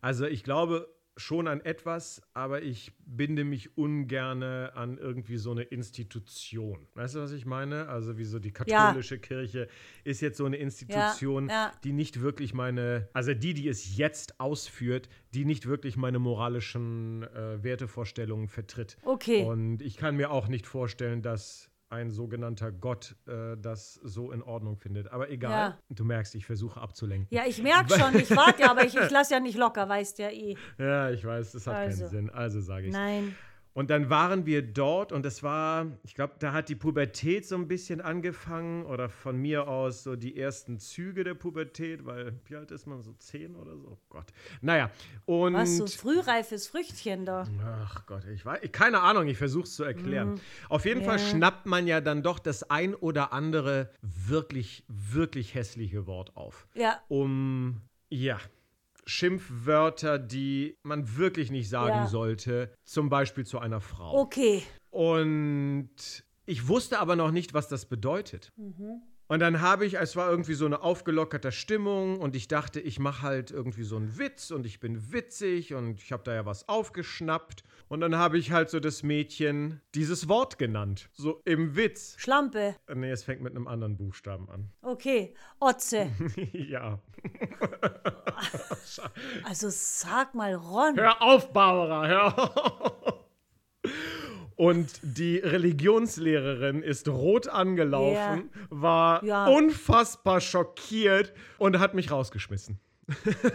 Also ich glaube schon an etwas, aber ich binde mich ungerne an irgendwie so eine Institution. Weißt du, was ich meine? Also wie so die katholische Kirche ist jetzt so eine Institution, ja. die nicht wirklich meine, also die, die es jetzt ausführt, die nicht wirklich meine moralischen äh, Wertevorstellungen vertritt. Okay. Und ich kann mir auch nicht vorstellen, dass ein sogenannter Gott äh, das so in Ordnung findet. Aber egal. Ja. Du merkst, ich versuche abzulenken. Ja, ich merke schon, ich warte ja, aber ich, ich lasse ja nicht locker, weißt ja eh. Ja, ich weiß, das hat Also. keinen Sinn. Also sage ich. Nein. Und dann waren wir dort und es war, ich glaube, da hat die Pubertät so ein bisschen angefangen oder von mir aus so die ersten Züge der Pubertät, weil wie alt ist man, so zehn oder so? Oh Gott. Naja, und... Was, so frühreifes Früchtchen da. Ach Gott, ich weiß, keine Ahnung, ich versuche es zu erklären. Auf jeden Fall Mhm. Ja. schnappt man ja dann doch das ein oder andere wirklich, wirklich hässliche Wort auf. Ja. Um, ja, Schimpfwörter, die man wirklich nicht sagen Ja. sollte, zum Beispiel zu einer Frau. Okay. Und ich wusste aber noch nicht, was das bedeutet. Mhm. Und dann habe ich, es war irgendwie so eine aufgelockerte Stimmung und ich dachte, ich mache halt irgendwie so einen Witz und ich bin witzig und ich habe da ja was aufgeschnappt. Und dann habe ich halt so das Mädchen dieses Wort genannt. So im Witz. Schlampe. Nee, es fängt mit einem anderen Buchstaben an. Okay. Otze. ja. Also sag mal, Ron. Hör auf, Barbara, hör auf. Und die Religionslehrerin ist rot angelaufen, war Ja. unfassbar schockiert und hat mich rausgeschmissen.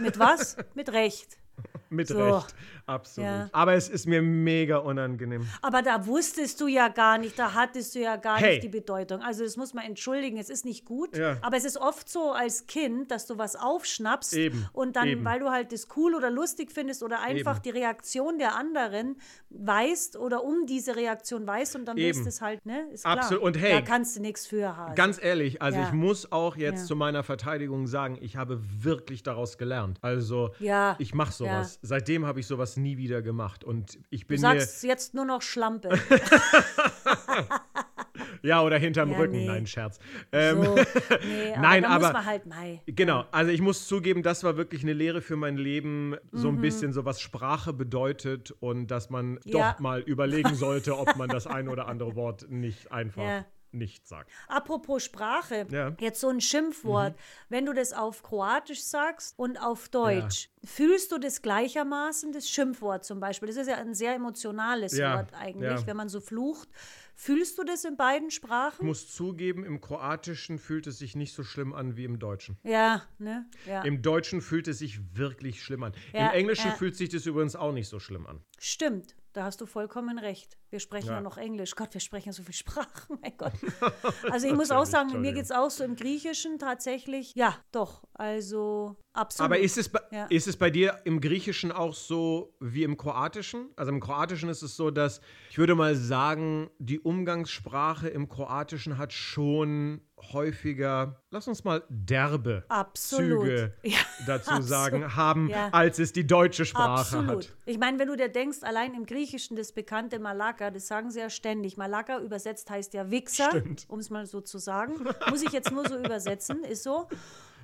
Mit was? Mit Recht. Mit So. Recht. Absolut. Ja. Aber es ist mir mega unangenehm. Aber da wusstest du ja gar nicht, da hattest du ja gar Hey. nicht die Bedeutung. Also das muss man entschuldigen, es ist nicht gut. Ja. Aber es ist oft so als Kind, dass du was aufschnappst Eben, und dann, eben. weil du halt das cool oder lustig findest oder einfach Eben. die Reaktion der anderen weißt oder um diese Reaktion weißt und dann wirst es halt, ne? Ist klar. Absolut. Und hey, da kannst du nichts für haben. Ganz ehrlich, also Ja. ich muss auch jetzt zu meiner Verteidigung sagen, ich habe wirklich daraus gelernt. Also ich mache sowas. Seitdem habe ich sowas nie wieder gemacht. Und ich Du bin sagst jetzt nur noch Schlampe. Ja, oder hinterm Ja, Rücken. nee. Nein, Scherz. Ähm, So, nee, aber Nein, aber- muss man halt, mei. Genau, also ich muss zugeben, das war wirklich eine Lehre für mein Leben, so Mhm. ein bisschen so was Sprache bedeutet und dass man Ja. doch mal überlegen sollte, ob man das ein oder andere Wort nicht einfach Ja. Nicht sagt. Apropos Sprache, Ja. jetzt so ein Schimpfwort. Wenn du das auf Kroatisch sagst und auf Deutsch, fühlst du das gleichermaßen, das Schimpfwort zum Beispiel? Das ist ja ein sehr emotionales Ja, Wort eigentlich, ja. wenn man so flucht. Fühlst du das in beiden Ich Sprachen? muss zugeben, im Kroatischen fühlt es sich nicht so schlimm an wie im Deutschen. Ja, ne? Ja. Im Deutschen fühlt es sich wirklich schlimm an. Ja, Im Englischen ja. fühlt sich das übrigens auch nicht so schlimm an. Stimmt, da hast du vollkommen recht. Wir sprechen ja, Ja. noch Englisch. Gott, wir sprechen ja so viel Sprachen, mein Gott. Also ich muss auch sagen, mir geht es auch so im Griechischen tatsächlich. Ja, doch, also absolut. Aber ist es, bei, Ja. ist es bei dir im Griechischen auch so wie im Kroatischen? Also im Kroatischen ist es so, dass ich würde mal sagen, die Umgangssprache im Kroatischen hat schon häufiger, lass uns mal derbe Absolut. Züge Ja, dazu sagen, haben, Ja. als es die deutsche Sprache Absolut. hat. Ich meine, wenn du dir denkst, allein im Griechischen das bekannte Malaka, das sagen sie ja ständig. Malaka übersetzt heißt ja Wichser, um es mal so zu sagen. Muss ich jetzt nur so übersetzen, ist so.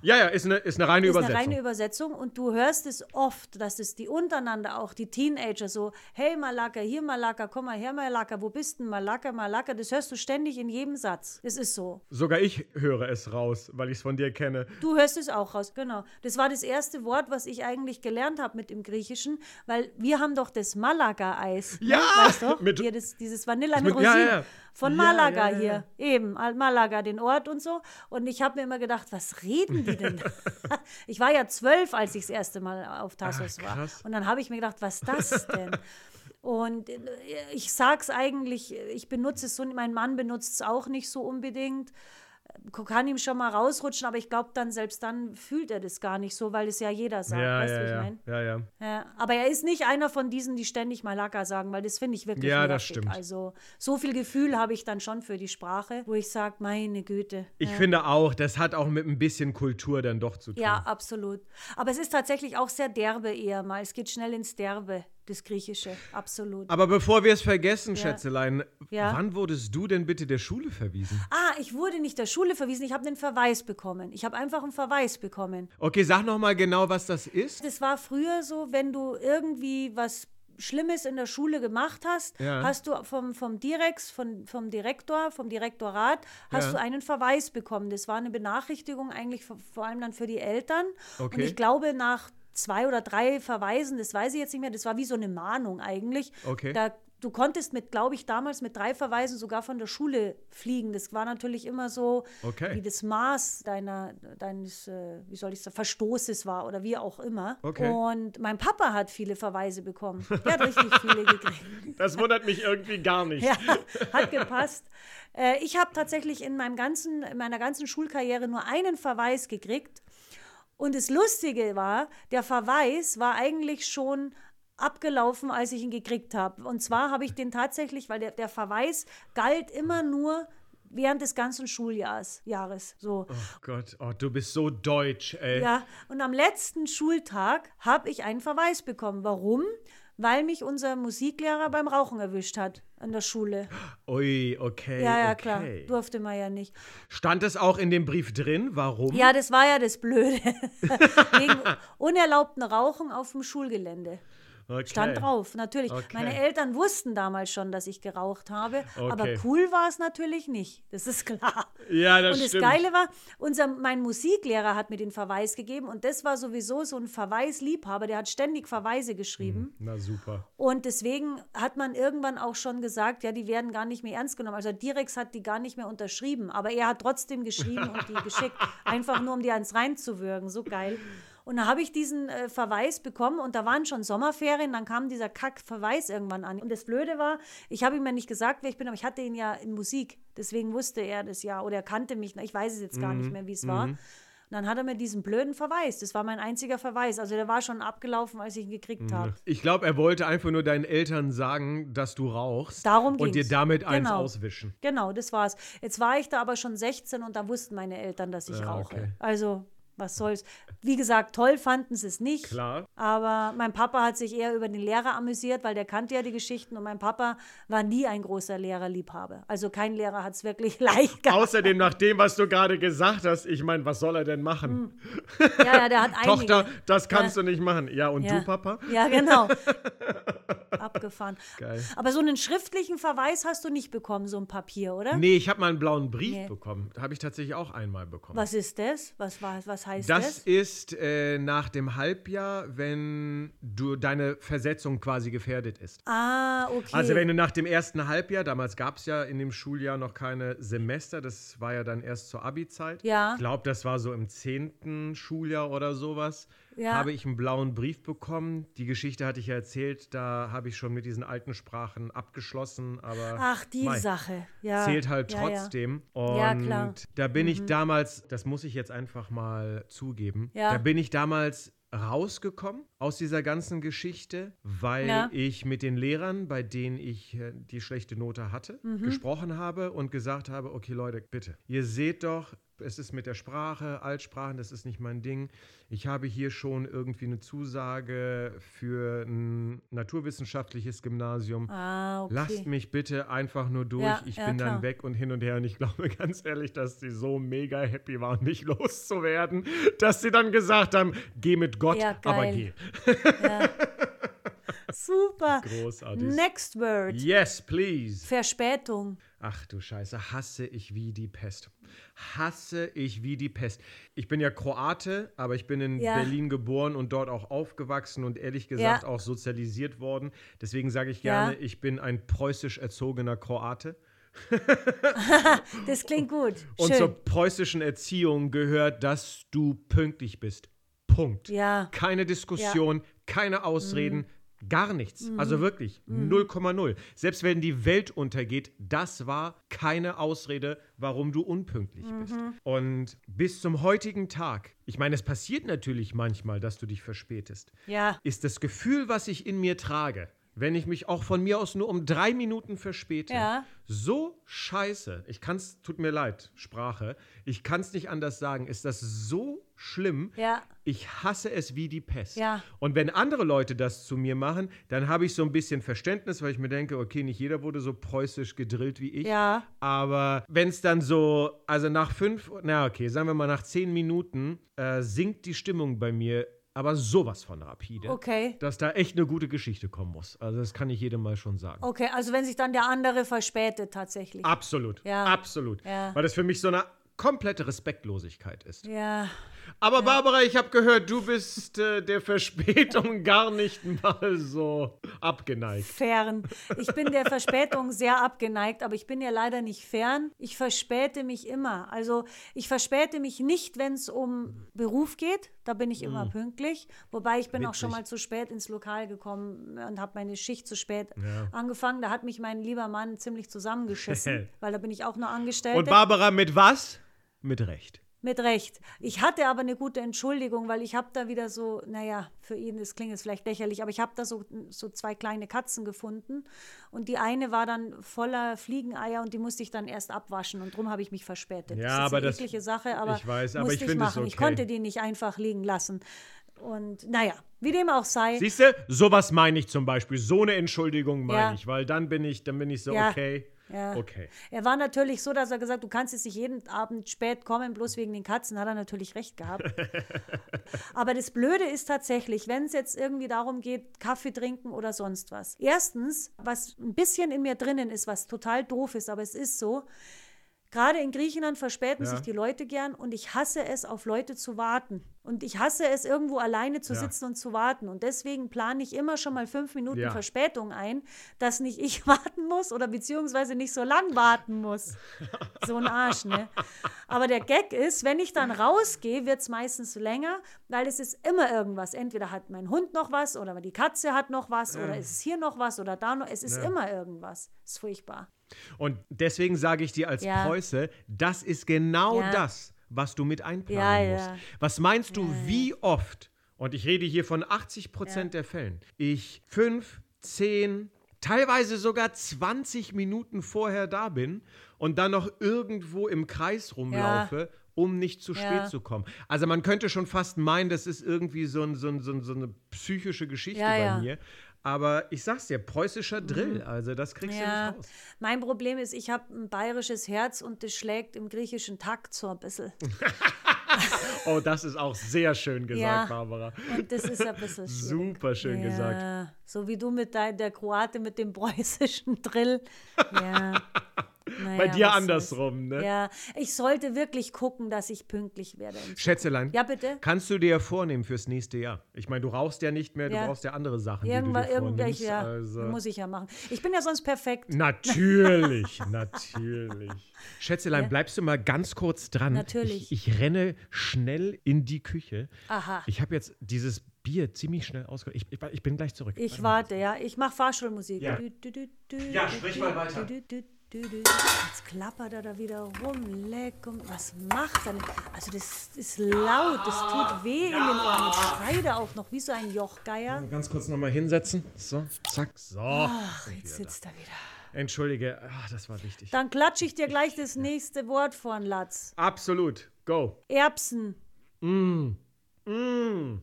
Ja, ja, ist eine, ist eine reine ist Übersetzung. eine reine Übersetzung und du hörst es oft, dass es die untereinander auch, die Teenager so, hey Malaka, hier Malaka, komm mal her Malaka, wo bist denn Malaka, Malaka, das hörst du ständig in jedem Satz. Das ist so. Sogar ich höre es raus, weil ich es von dir kenne. Du hörst es auch raus, genau. Das war das erste Wort, was ich eigentlich gelernt habe mit dem Griechischen, weil wir haben doch das Malaga-Eis. Ja, ne? weißt du? mit- hier das, dieses Vanilla mit- mit ja, Rosinen. ja. Von Malaga ja, ja. hier, eben, Al- Malaga, den Ort und so. Und ich habe mir immer gedacht, was reden die denn? ich war ja zwölf, als ich das erste Mal auf Tassos Ach, war. Und dann habe ich mir gedacht, was das denn? Und äh, ich sag's eigentlich, ich benutze es so, mein Mann benutzt es auch nicht so unbedingt. Kann ihm schon mal rausrutschen, aber ich glaube dann, selbst dann fühlt er das gar nicht so, weil es ja jeder sagt. Ja, weißt du, ja, ich ja. meine? ja, ja. Ja, aber er ist nicht einer von diesen, die ständig Malaka sagen, weil das finde ich wirklich Ja, nervig. das stimmt. Also so viel Gefühl habe ich dann schon für die Sprache, wo ich sage, meine Güte. Ich ja. finde auch, das hat auch mit ein bisschen Kultur dann doch zu tun. Ja, absolut. Aber es ist tatsächlich auch sehr derbe eher mal. Es geht schnell ins Derbe, das Griechische. Absolut. Aber bevor wir es vergessen, Schätzelein, Ja. wann wurdest du denn bitte der Schule verwiesen? Ah, ich wurde nicht der Schule verwiesen, ich habe einen Verweis bekommen. Ich habe einfach einen Verweis bekommen. Okay, sag noch mal genau, was das ist. Das war früher so, wenn du irgendwie was Schlimmes in der Schule gemacht hast, Ja. hast du vom, vom Direx, von, vom Direktor, vom Direktorat, hast Ja. du einen Verweis bekommen. Das war eine Benachrichtigung eigentlich vor, vor allem dann für die Eltern. Und Okay. ich glaube, nach zwei oder drei Verweisen, das weiß ich jetzt nicht mehr, das war wie so eine Mahnung eigentlich. Okay. Da, du konntest mit, glaube ich, damals mit drei Verweisen sogar von der Schule fliegen. Das war natürlich immer so, Okay. wie das Maß deiner, deines, äh, wie soll ich sagen, Verstoßes war oder wie auch immer. Okay. Und mein Papa hat viele Verweise bekommen. Der hat richtig viele gekriegt. Das wundert mich irgendwie gar nicht. Ja, hat gepasst. Äh, ich habe tatsächlich in, meinem ganzen, in meiner ganzen Schulkarriere nur einen Verweis gekriegt. Und das Lustige war, der Verweis war eigentlich schon abgelaufen, als ich ihn gekriegt habe. Und zwar habe ich den tatsächlich, weil der, der Verweis galt immer nur während des ganzen Schuljahres. Jahres, so. Oh Gott, oh, du bist so deutsch, ey. Ja, und am letzten Schultag habe ich einen Verweis bekommen. Warum? Weil mich unser Musiklehrer beim Rauchen erwischt hat an der Schule. Ui, okay. Ja, ja, okay. klar. Durfte man ja nicht. Stand es auch in dem Brief drin? Warum? Ja, das war ja das Blöde. Wegen unerlaubten Rauchen auf dem Schulgelände. Okay. Stand drauf, natürlich. Okay. Meine Eltern wussten damals schon, dass ich geraucht habe, aber Okay. cool war es natürlich nicht. Das ist klar. Ja, das und das stimmt. Geile war, unser, mein Musiklehrer hat mir den Verweis gegeben und das war sowieso so ein Verweisliebhaber, der hat ständig Verweise geschrieben. Na super. Und deswegen hat man irgendwann auch schon gesagt, ja, die werden gar nicht mehr ernst genommen. Also Direx hat die gar nicht mehr unterschrieben, aber er hat trotzdem geschrieben und die geschickt, einfach nur um die ans reinzuwürgen. So geil. Und da habe ich diesen äh, Verweis bekommen und da waren schon Sommerferien, dann kam dieser Kack-Verweis irgendwann an. Und das Blöde war, ich habe ihm ja nicht gesagt, wer ich bin, aber ich hatte ihn ja in Musik. Deswegen wusste er das ja oder er kannte mich. Ich weiß es jetzt gar nicht mehr, wie es war. Und dann hat er mir diesen blöden Verweis. Das war mein einziger Verweis. Also der war schon abgelaufen, als ich ihn gekriegt habe. Ich glaube, er wollte einfach nur deinen Eltern sagen, dass du rauchst. Darum Und dir ging's. damit eins Genau. auswischen. Genau, das war's. Jetzt war ich da aber schon 16 und da wussten meine Eltern, dass ich Ja, rauche. okay. Also, was soll's. Wie gesagt, toll fanden sie es nicht. Klar. Aber mein Papa hat sich eher über den Lehrer amüsiert, weil der kannte ja die Geschichten und mein Papa war nie ein großer Lehrerliebhaber. Also kein Lehrer hat es wirklich leicht gehabt. Außerdem, nach dem, was du gerade gesagt hast, ich meine, was soll er denn machen? Ja, ja, der hat einige. Tochter, das kannst du nicht machen. Ja, und ja. du, Papa? Ja, genau. Abgefahren. Geil. Aber so einen schriftlichen Verweis hast du nicht bekommen, so ein Papier, oder? Nee, ich habe mal einen blauen Brief Nee. bekommen. Habe ich tatsächlich auch einmal bekommen. Was ist das? Was, war, was heißt Das das? ist äh, nach dem Halbjahr, wenn du deine Versetzung quasi gefährdet ist. Ah, okay. Also wenn du nach dem ersten Halbjahr, damals gab es ja in dem Schuljahr noch keine Semester, das war ja dann erst zur Abi-Zeit. Ja. Ich glaube, das war so im zehnten Schuljahr oder sowas. Ja. Habe ich einen blauen Brief bekommen. Die Geschichte hatte ich ja erzählt, da habe ich schon mit diesen alten Sprachen abgeschlossen, aber Ach, die mei, Sache. Ja. zählt halt ja, ja. trotzdem. Und Ja, klar. Mhm. da bin ich damals, das muss ich jetzt einfach mal zugeben, da bin ich damals rausgekommen aus dieser ganzen Geschichte, weil Ja. ich mit den Lehrern, bei denen ich äh, die schlechte Note hatte, Mhm. gesprochen habe und gesagt habe, okay Leute, bitte, ihr seht doch, Es ist mit der Sprache, Altsprachen, das ist nicht mein Ding. Ich habe hier schon irgendwie eine Zusage für ein naturwissenschaftliches Gymnasium. Ah, okay. Lasst mich bitte einfach nur durch. Ja, ich ja, bin dann klar. weg und hin und her. Und ich glaube ganz ehrlich, dass sie so mega happy waren, mich loszuwerden, dass sie dann gesagt haben, geh mit Gott, Ja, aber geh. Super. Großartig. Next word. Yes, please. Verspätung. Ach du Scheiße, hasse ich wie die Pest. Hasse ich wie die Pest. Ich bin ja Kroate, aber ich bin in Ja. Berlin geboren und dort auch aufgewachsen und ehrlich gesagt Ja. auch sozialisiert worden. Deswegen sage ich Ja. gerne, ich bin ein preußisch erzogener Kroate. Das klingt gut. Und Schön. zur preußischen Erziehung gehört, dass du pünktlich bist. Punkt. Ja. Keine Diskussion, keine Ausreden, gar nichts. Mhm. Also wirklich 0,0. Selbst wenn die Welt untergeht, das war keine Ausrede, warum du unpünktlich Mhm. bist. Und bis zum heutigen Tag, ich meine, es passiert natürlich manchmal, dass du dich verspätest, Ja. ist das Gefühl, was ich in mir trage, wenn ich mich auch von mir aus nur um drei Minuten verspäte, Ja. so scheiße. Ich kann es, tut mir leid, Sprache. Ich kann es nicht anders sagen. Ist das so schlimm? Ja. Ich hasse es wie die Pest. Ja. Und wenn andere Leute das zu mir machen, dann habe ich so ein bisschen Verständnis, weil ich mir denke, okay, nicht jeder wurde so preußisch gedrillt wie ich. Ja. Aber wenn es dann so, also nach fünf, na okay, sagen wir mal nach zehn Minuten, äh, sinkt die Stimmung bei mir, aber sowas von rapide. Okay. Dass da echt eine gute Geschichte kommen muss. Also das kann ich jedem mal schon sagen. Okay, also wenn sich dann der andere verspätet tatsächlich. Absolut. Ja. Absolut. Ja. Weil das für mich so eine komplette Respektlosigkeit ist. Ja. Aber Barbara, ich habe gehört, du bist äh, der Verspätung gar nicht mal so abgeneigt. Fern. Ich bin der Verspätung sehr abgeneigt, aber ich bin ja leider nicht fern. Ich verspäte mich immer. Also ich verspäte mich nicht, wenn es um Beruf geht. Da bin ich immer pünktlich. Wobei ich bin auch schon Witzig. mal zu spät ins Lokal gekommen und habe meine Schicht zu spät Ja. angefangen. Da hat mich mein lieber Mann ziemlich zusammengeschissen, weil da bin ich auch nur Angestellte. Und Barbara, mit was? Mit Recht. Mit Recht. Ich hatte aber eine gute Entschuldigung, weil ich habe da wieder so, naja, für ihn, das klingt jetzt vielleicht lächerlich, aber ich habe da so, so zwei kleine Katzen gefunden und die eine war dann voller Fliegeneier und die musste ich dann erst abwaschen und darum habe ich mich verspätet. Ja, das ist aber eine das- eklige Sache, aber ich weiß, aber musste ich es machen. Ich okay. konnte die nicht einfach liegen lassen. Und naja, wie dem auch sei. Siehst du, sowas meine ich zum Beispiel. So eine Entschuldigung meine Ja. ich, weil dann bin ich, dann bin ich so, Ja. okay. Ja. Okay. Er war natürlich so, dass er gesagt, du kannst jetzt nicht jeden Abend spät kommen, bloß wegen den Katzen, hat er natürlich recht gehabt. Aber das Blöde ist tatsächlich, wenn es jetzt irgendwie darum geht, Kaffee trinken oder sonst was. Erstens, was ein bisschen in mir drinnen ist, was total doof ist, aber es ist so, Gerade in Griechenland verspäten Ja. sich die Leute gern und ich hasse es, auf Leute zu warten. Und ich hasse es, irgendwo alleine zu Ja. sitzen und zu warten. Und deswegen plane ich immer schon mal fünf Minuten Ja. Verspätung ein, dass nicht ich warten muss oder beziehungsweise nicht so lang warten muss. So ein Arsch, ne? Aber der Gag ist, wenn ich dann rausgehe, wird es meistens länger, weil es ist immer irgendwas. Entweder hat mein Hund noch was oder die Katze hat noch was oder es ist hier noch was oder da noch. Es ist immer irgendwas. ist furchtbar. Und deswegen sage ich dir als Ja. Preuße, das ist genau Ja. das, was du mit einplanen Ja, musst. Was meinst du, wie oft, und ich rede hier von 80 Prozent der Fällen, ich fünf, zehn, teilweise sogar 20 Minuten vorher da bin und dann noch irgendwo im Kreis rumlaufe, um nicht zu spät Ja. zu kommen. Also man könnte schon fast meinen, das ist irgendwie so, ein, so, ein, so, ein, so eine psychische Geschichte Ja, bei ja. mir. Aber ich sag's dir, preußischer Drill, also das kriegst du Ja, nicht raus. mein Problem ist, ich habe ein bayerisches Herz und das schlägt im griechischen Takt so ein bisschen. Oh, das ist auch sehr schön gesagt, Ja. Barbara. Und das ist ein bisschen. Super schön gesagt. Ja, so wie du mit dein, der Kroate mit dem preußischen Drill. Ja. Naja, Bei dir andersrum, ne? Ja, ich sollte wirklich gucken, dass ich pünktlich werde. Schätzelein, Ja, bitte? kannst du dir ja vornehmen fürs nächste Jahr? Ich meine, du rauchst ja nicht mehr, Ja. du brauchst ja andere Sachen, vornimmst. irgendwelche, ja, also. muss ich ja machen. Ich bin ja sonst perfekt. Natürlich, natürlich. Schätzelein, Ja. bleibst du mal ganz kurz dran? Natürlich. Ich, ich renne schnell in die Küche. Aha. Ich habe jetzt dieses Bier ziemlich schnell ausge... Ich, ich, ich bin gleich zurück. Ich warte, ja. Ich mache Fahrschulmusik. Ja. Du, du, du, Ja, sprich mal weiter. Jetzt klappert er da wieder rum. Leck und was macht er? Also das ist laut, das tut weh in den Ohren. Jetzt schreit er auch noch wie so ein Jochgeier. Ganz kurz nochmal hinsetzen. So, zack, so. Ach, jetzt sitzt er wieder. Entschuldige, ah, das war wichtig. Dann klatsche ich dir gleich das nächste Wort vor den Latz. Absolut. Go. Erbsen. Mm. Mm.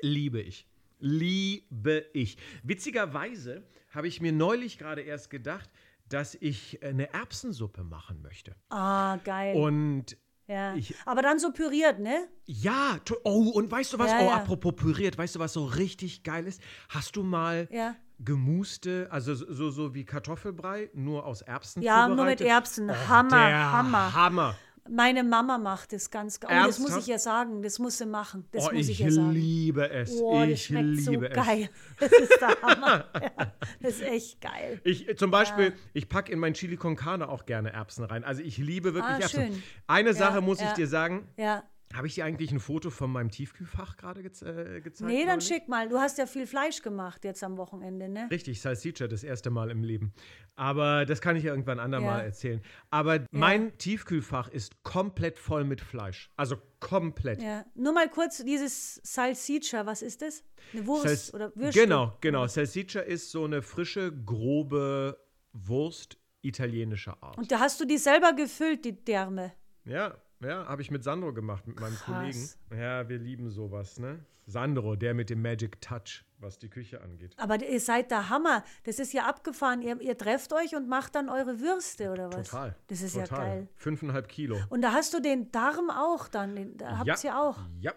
Liebe ich. Liebe ich. Witzigerweise habe ich mir neulich gerade erst gedacht, dass ich eine Erbsensuppe machen möchte. Ah, geil. Und ja. ich- Aber dann so püriert, ne? ja, oh, und weißt du was? Ja, oh, ja. apropos püriert, weißt du, was so richtig geil ist? Hast du mal Ja. gemuste, also so, so, wie Kartoffelbrei, nur aus Erbsen Ja, nur mit? Erbsen. Oh, Hammer, Hammer. Hammer. Meine Mama macht das ganz geil. Oh, das muss ich ja sagen. Das muss sie machen. Das oh, muss ich, ich ja sagen. liebe es. Oh, ich schmeckt so liebe es. geil. Das ist der Hammer. ja, das ist echt geil. Ich, zum Beispiel, ich packe in mein Chili con Carne auch gerne Erbsen rein. Also ich liebe wirklich Ah, Erbsen. schön. Eine Sache muss ich ja. dir sagen. Ja. Habe ich dir eigentlich ein Foto von meinem Tiefkühlfach gerade ge äh, gezeigt? Nee, dann schick mal. Du hast ja viel Fleisch gemacht jetzt am Wochenende, ne? Richtig, Salsiccia, das erste Mal im Leben. Aber das kann ich ja irgendwann andermal Ja. erzählen. Aber mein Tiefkühlfach ist komplett voll mit Fleisch. Also komplett. Ja. Nur mal kurz dieses Salsiccia, was ist das? Eine Wurst Sals- oder Würstchen? Genau, genau. Salsiccia ist so eine frische, grobe Wurst italienischer Art. Und da hast du die selber gefüllt, die Därme. Ja, ja, habe ich mit Sandro gemacht, mit meinem Krass. Kollegen. Ja, wir lieben sowas, ne? Sandro, der mit dem Magic Touch, was die Küche angeht. Aber ihr seid der Hammer. Das ist ja abgefahren. Ihr, ihr trefft euch und macht dann eure Würste oder was? Total. Das ist total. ja geil. Fünfeinhalb Kilo. Und da hast du den Darm auch dann. Den, da habt ihr auch. Ja,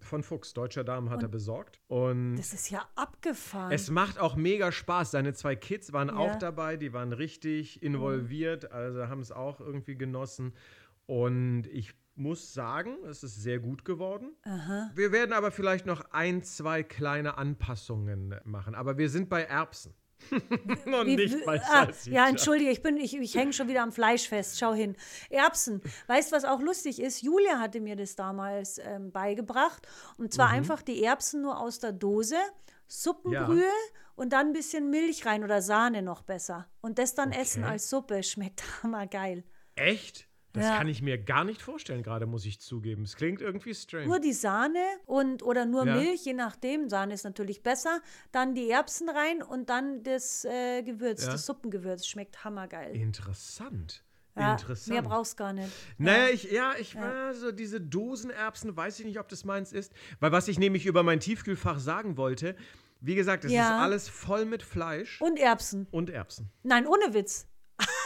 von Fuchs. Deutscher Damen hat er besorgt. Und Das ist ja abgefahren. es macht auch mega Spaß. Seine zwei Kids waren Ja. auch dabei, die waren richtig involviert, also haben es auch irgendwie genossen. Und ich muss sagen, es ist sehr gut geworden. Wir werden aber vielleicht noch ein, zwei kleine Anpassungen machen. Aber wir sind bei Erbsen. Und Wie- nicht bei ah. Ja, entschuldige, ich, bin, ich, ich hänge schon wieder am Fleisch fest. Schau hin. Erbsen. Weißt du, was auch lustig ist? Julia hatte mir das damals ähm, beigebracht. Und Mhm. zwar einfach die Erbsen nur aus der Dose, Suppenbrühe und dann ein bisschen Milch rein oder Sahne noch besser. Und das dann essen als Suppe. Schmeckt hammergeil. Echt? Das Ja. kann ich mir gar nicht vorstellen, gerade muss ich zugeben. Es klingt irgendwie strange. Nur die Sahne und oder nur Ja. Milch, je nachdem. Sahne ist natürlich besser. Dann die Erbsen rein und dann das äh, Gewürz, Ja. das Suppengewürz. Schmeckt hammergeil. Interessant. Ja, Interessant. Mehr brauchst gar nicht. Naja, ich, ja, ich war so diese Dosenerbsen, weiß ich nicht, ob das meins ist. Weil was ich nämlich über mein Tiefkühlfach sagen wollte, wie gesagt, es Ja. ist alles voll mit Fleisch Und Erbsen. und Erbsen. Nein, ohne Witz.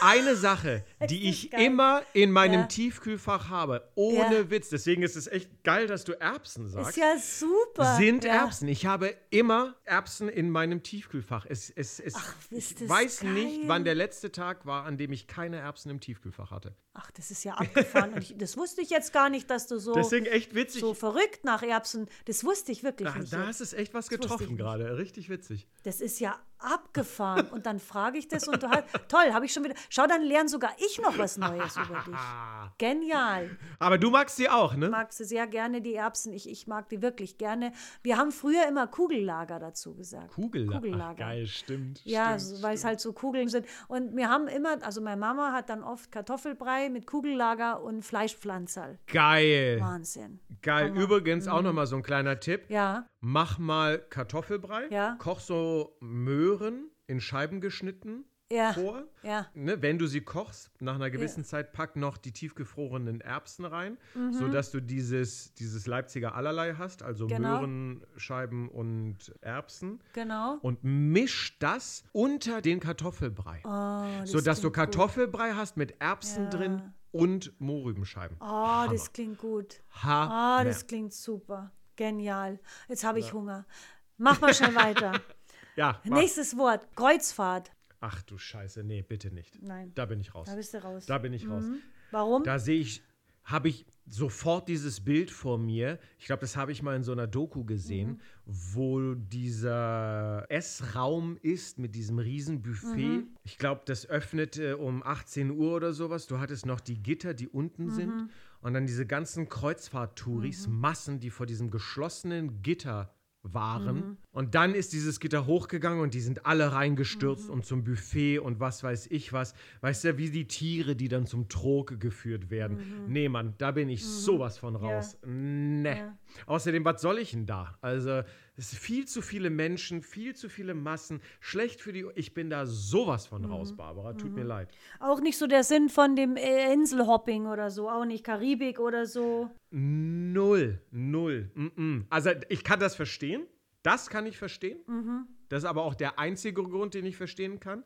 Eine Sache, die ich geil. immer in meinem Ja. Tiefkühlfach habe, ohne Ja. Witz, deswegen ist es echt geil, dass du Erbsen sagst. Ist ja super. sind ja. Erbsen. Ich habe immer Erbsen in meinem Tiefkühlfach. Es, es, es, ist ich weiß geil. nicht, wann der letzte Tag war, an dem ich keine Erbsen im Tiefkühlfach hatte. Ach, das ist ja abgefahren. Und ich, das wusste ich jetzt gar nicht, dass du so, Deswegen echt witzig. so verrückt nach Erbsen. Das wusste ich wirklich da, nicht. da hast es echt was getroffen gerade. Richtig witzig. Das ist ja abgefahren. Und dann frage ich das und du hast. Toll, habe ich schon wieder. Schau, dann lerne sogar ich noch was Neues über dich. Genial. Aber du magst sie auch, ne? Ich mag sie sehr gerne, die Erbsen. Ich, ich mag die wirklich gerne. Wir haben früher immer Kugellager dazu gesagt. Kugellager. Ach, Kugellager. geil, stimmt. Ja, stimmt, weil es halt so Kugeln sind. Und wir haben immer, also meine Mama hat dann oft Kartoffelbrei mit Kugellager und Fleischpflanzerl. Geil. Wahnsinn. Geil. Übrigens auch nochmal so ein kleiner Tipp. Ja, Mach mal Kartoffelbrei. Ja. Koch so Möhren in Scheiben geschnitten ja, vor. ja. Ne, wenn du sie kochst, nach einer gewissen Zeit pack noch die tiefgefrorenen Erbsen rein, sodass du dieses, dieses Leipziger Allerlei hast, also Genau. Möhrenscheiben und Erbsen. Genau. Und misch das unter den Kartoffelbrei. Oh, das sodass du klingt gut. Kartoffelbrei hast mit Erbsen Ja. drin und Mohrrübenscheiben. Oh, das klingt gut. Hammer. Oh, das klingt super. Genial. Jetzt habe ich Hunger. Mach mal schnell weiter. ja, mach. Nächstes Wort. Kreuzfahrt. Ach du Scheiße, nee, bitte nicht. Nein. Da bin ich raus. Da bist du raus. Da bin ich raus. Warum? Da sehe ich, habe ich sofort dieses Bild vor mir. Ich glaube, das habe ich mal in so einer Doku gesehen, Mhm. wo dieser Essraum ist mit diesem riesen Buffet. Mhm. Ich glaube, das öffnete um 18 Uhr oder sowas. Du hattest noch die Gitter, die unten Mhm. sind. Und dann diese ganzen Kreuzfahrt-Touris, Massen, die vor diesem geschlossenen Gitter waren. Mhm. Und dann ist dieses Gitter hochgegangen und die sind alle reingestürzt Mhm. und zum Buffet und was weiß ich was. Weißt du, wie die Tiere, die dann zum Trog geführt werden. Nee, Mann, da bin ich sowas von raus. Nee. Mhm. Ja. Außerdem, was soll ich denn da? Also, es sind viel zu viele Menschen, viel zu viele Massen. Schlecht für die. Ich bin da sowas von Mhm. raus, Barbara. Tut mir leid. Auch nicht so der Sinn von dem äh, Inselhopping oder so, auch nicht Karibik oder so. Null, null. Mm -mm. Also ich kann das verstehen. Das kann ich verstehen. Das ist aber auch der einzige Grund, den ich verstehen kann.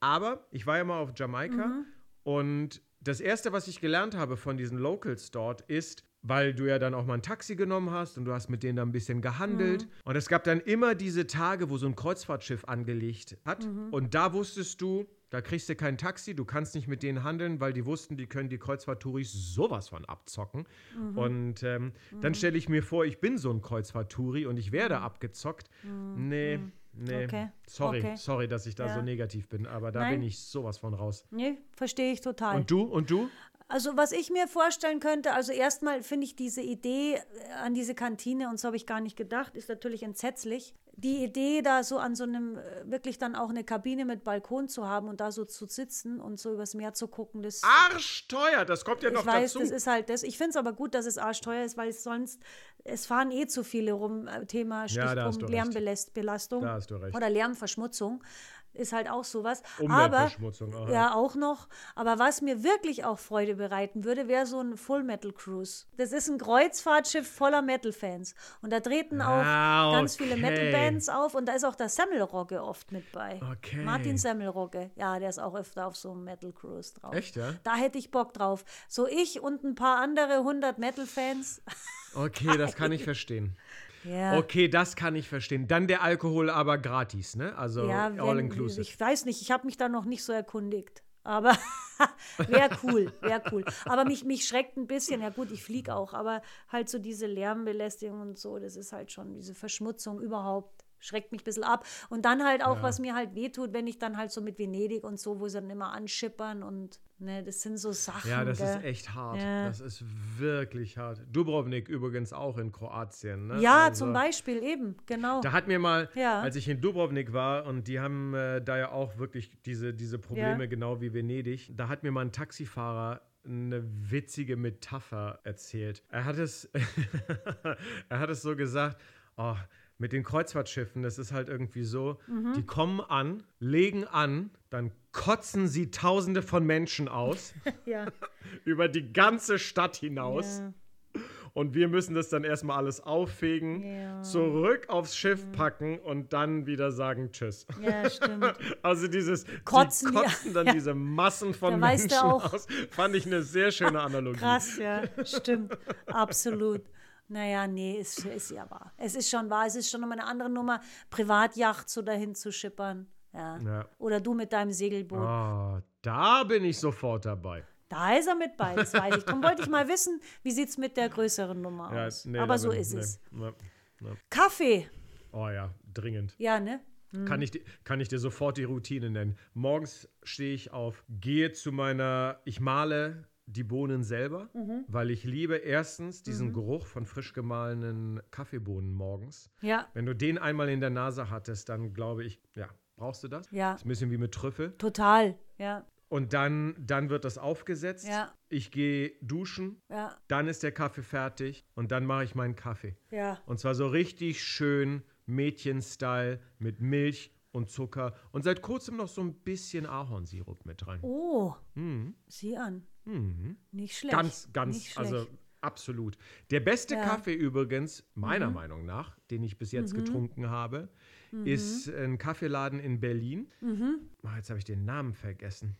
Aber ich war ja mal auf Jamaika und das Erste, was ich gelernt habe von diesen Locals dort, ist, weil du ja dann auch mal ein Taxi genommen hast und du hast mit denen da ein bisschen gehandelt. Und es gab dann immer diese Tage, wo so ein Kreuzfahrtschiff angelegt hat. Und da wusstest du, da kriegst du kein Taxi, du kannst nicht mit denen handeln, weil die wussten, die können die Kreuzfahrt-Touris sowas von abzocken. Und ähm, dann stelle ich mir vor, ich bin so ein Kreuzfahrt-Touri und ich werde abgezockt. Nee, nee. Okay, Sorry, okay. sorry, dass ich da Ja. so negativ bin, aber da Nein. bin ich sowas von raus. Nee, verstehe ich total. Und du? Und du? Also was ich mir vorstellen könnte, also erstmal finde ich diese Idee äh, an diese Kantine, und so habe ich gar nicht gedacht, ist natürlich entsetzlich. Die Idee, da so an so einem, äh, wirklich dann auch eine Kabine mit Balkon zu haben und da so zu sitzen und so übers Meer zu gucken, das Arschteuer, das kommt ja noch ich weiß, dazu. das ist halt das. Ich finde es aber gut, dass es arschteuer ist, weil es sonst, es fahren eh zu viele rum, äh, Thema Ja, Stichpunkt recht. Lärmbelastung oder Lärmverschmutzung. Ist halt auch sowas. Umweltverschmutzung, Aber, aha. ja, auch noch. Aber was mir wirklich auch Freude bereiten würde, wäre so ein Full Metal Cruise. Das ist ein Kreuzfahrtschiff voller Metal-Fans. Und da treten auch Ah, ganz viele. Metal-Bands auf. Und da ist auch der Semmelrogge oft mit bei. Okay. Martin Semmelrogge. Ja, der ist auch öfter auf so einem Metal Cruise drauf. Echt, ja? Da hätte ich Bock drauf. So ich und ein paar andere 100 Metal-Fans. Okay, das kann ich verstehen. Ja. Okay, das kann ich verstehen. Dann der Alkohol aber gratis, ne? Also Ja, all inclusive. ich weiß nicht, ich habe mich da noch nicht so erkundigt. Aber wäre cool, wäre cool. Aber mich, mich schreckt ein bisschen, ja gut, ich fliege auch, aber halt so diese Lärmbelästigung und so, das ist halt schon diese Verschmutzung überhaupt. Schreckt mich ein bisschen ab. Und dann halt auch, was mir halt wehtut, wenn ich dann halt so mit Venedig und so, wo sie dann immer anschippern und ne, das sind so Sachen. ja, das ist gell. echt hart. Ja. Das ist wirklich hart. Dubrovnik übrigens auch in Kroatien, ne? Ja, Also- zum Beispiel, eben, genau. Da hat mir mal, Ja. als ich in Dubrovnik war, und die haben äh, da ja auch wirklich diese, diese Probleme, Ja. genau wie Venedig, da hat mir mal ein Taxifahrer eine witzige Metapher erzählt. Er hat es, er hat es so gesagt, oh, mit den Kreuzfahrtschiffen, das ist halt irgendwie so, Mhm. die kommen an, legen an, dann kotzen sie tausende von Menschen aus ja. über die ganze Stadt hinaus. Ja. Und wir müssen das dann erstmal alles auffegen, Ja. zurück aufs Schiff packen und dann wieder sagen Tschüss. ja, stimmt. Also dieses Kotzen, die kotzen dann Ja. diese Massen von Da Menschen aus. Fand ich eine sehr schöne Analogie. Krass, ja, stimmt. Absolut. Naja, nee, ist, ist ja wahr. Es ist schon wahr, es ist schon nochmal eine andere Nummer, Privatjacht so dahin zu schippern. Ja. Ja. Oder du mit deinem Segelboot. Oh, da bin ich sofort dabei. Da ist er mit bei, das weiß ich. Darum wollte ich mal wissen, wie sieht es mit der größeren Nummer Ja, aus. nee, Aber so bin- ist nee, es. nee. Kaffee. Oh ja, dringend. Ja, ne? Kann, ich, kann ich dir sofort die Routine nennen. Morgens stehe ich auf, gehe zu meiner, ich male die Bohnen selber, Mhm. weil ich liebe erstens diesen Geruch von frisch gemahlenen Kaffeebohnen morgens. Ja, Wenn du den einmal in der Nase hattest, dann glaube ich, ja, brauchst du das? Ja. Ist ein bisschen wie mit Trüffel. total. Ja, Und dann, dann wird das aufgesetzt. Ja. Ich gehe duschen, ja, dann ist der Kaffee fertig und dann mache ich meinen Kaffee. ja. Und zwar so richtig schön Mädchen-Style mit Milch und Zucker und seit kurzem noch so ein bisschen Ahornsirup mit rein. Oh, sieh an. Nicht schlecht. Mhm. Ganz, ganz, Nicht schlecht. also absolut. Der beste Ja. Mhm. Kaffee übrigens, meiner Meinung nach, den ich bis jetzt getrunken habe, ist ein Kaffeeladen in Berlin. Ah, jetzt habe ich den Namen vergessen.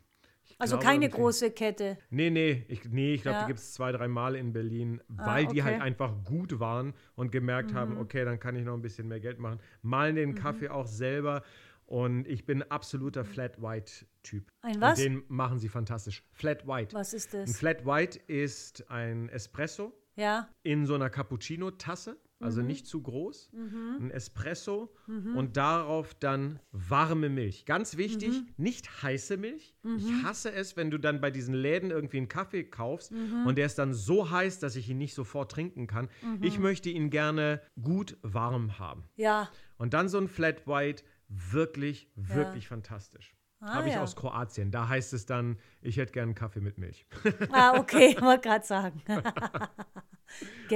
Mhm. also glaube keine große Kette. Nee, nee, ich, nee, ich glaube, Ja. die gibt es zwei, dreimal in Berlin, weil die okay. Mhm. halt einfach gut waren und gemerkt haben, okay, dann kann ich noch ein bisschen mehr Geld machen. Malen den Kaffee auch selber und ich bin absoluter Flat White-Typ. Ein was? Und den machen sie fantastisch. Flat White. Was ist Ein das? Flat White ist ein Espresso Ja, in so einer Cappuccino-Tasse. Also nicht zu groß, ein Espresso und darauf dann warme Milch. Ganz wichtig, nicht heiße Milch. Ich hasse es, wenn du dann bei diesen Läden irgendwie einen Kaffee kaufst und der ist dann so heiß, dass ich ihn nicht sofort trinken kann. Ich möchte ihn gerne gut warm haben. Ja. Und dann so ein Flat White, wirklich, wirklich fantastisch. Ah, Habe ich ja. aus Kroatien. Da heißt es dann, ich hätte gern einen Kaffee mit Milch. Ah, okay, wollte gerade sagen.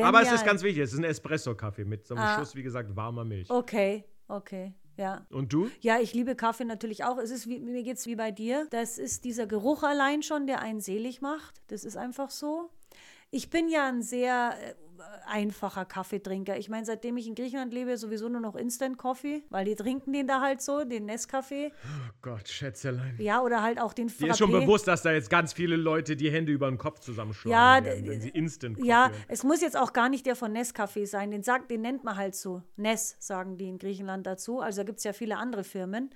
Aber es ist ganz wichtig, es ist ein Espresso-Kaffee mit so einem Ah. Schuss, wie gesagt, warmer Milch. Okay, okay, ja. Und du? Ja, ich liebe Kaffee natürlich auch. Es ist wie, mir geht es wie bei dir. Das ist dieser Geruch allein schon, der einen selig macht. Das ist einfach so. Ich bin ja ein sehr äh, einfacher Kaffeetrinker. Ich meine, seitdem ich in Griechenland lebe, sowieso nur noch Instant Coffee, weil die trinken den da halt so, den Nescafé. Oh Gott, Schätzelein. Ja, oder halt auch den Dir ist schon Frappé. bewusst, dass da jetzt ganz viele Leute die Hände über den Kopf zusammenschlagen Ja, werden, wenn sie instant Ja, Coffee- es muss jetzt auch gar nicht der von Nescafé sein. Den, sagt, den nennt man halt so. Nes sagen die in Griechenland dazu. Also da gibt es ja viele andere Firmen.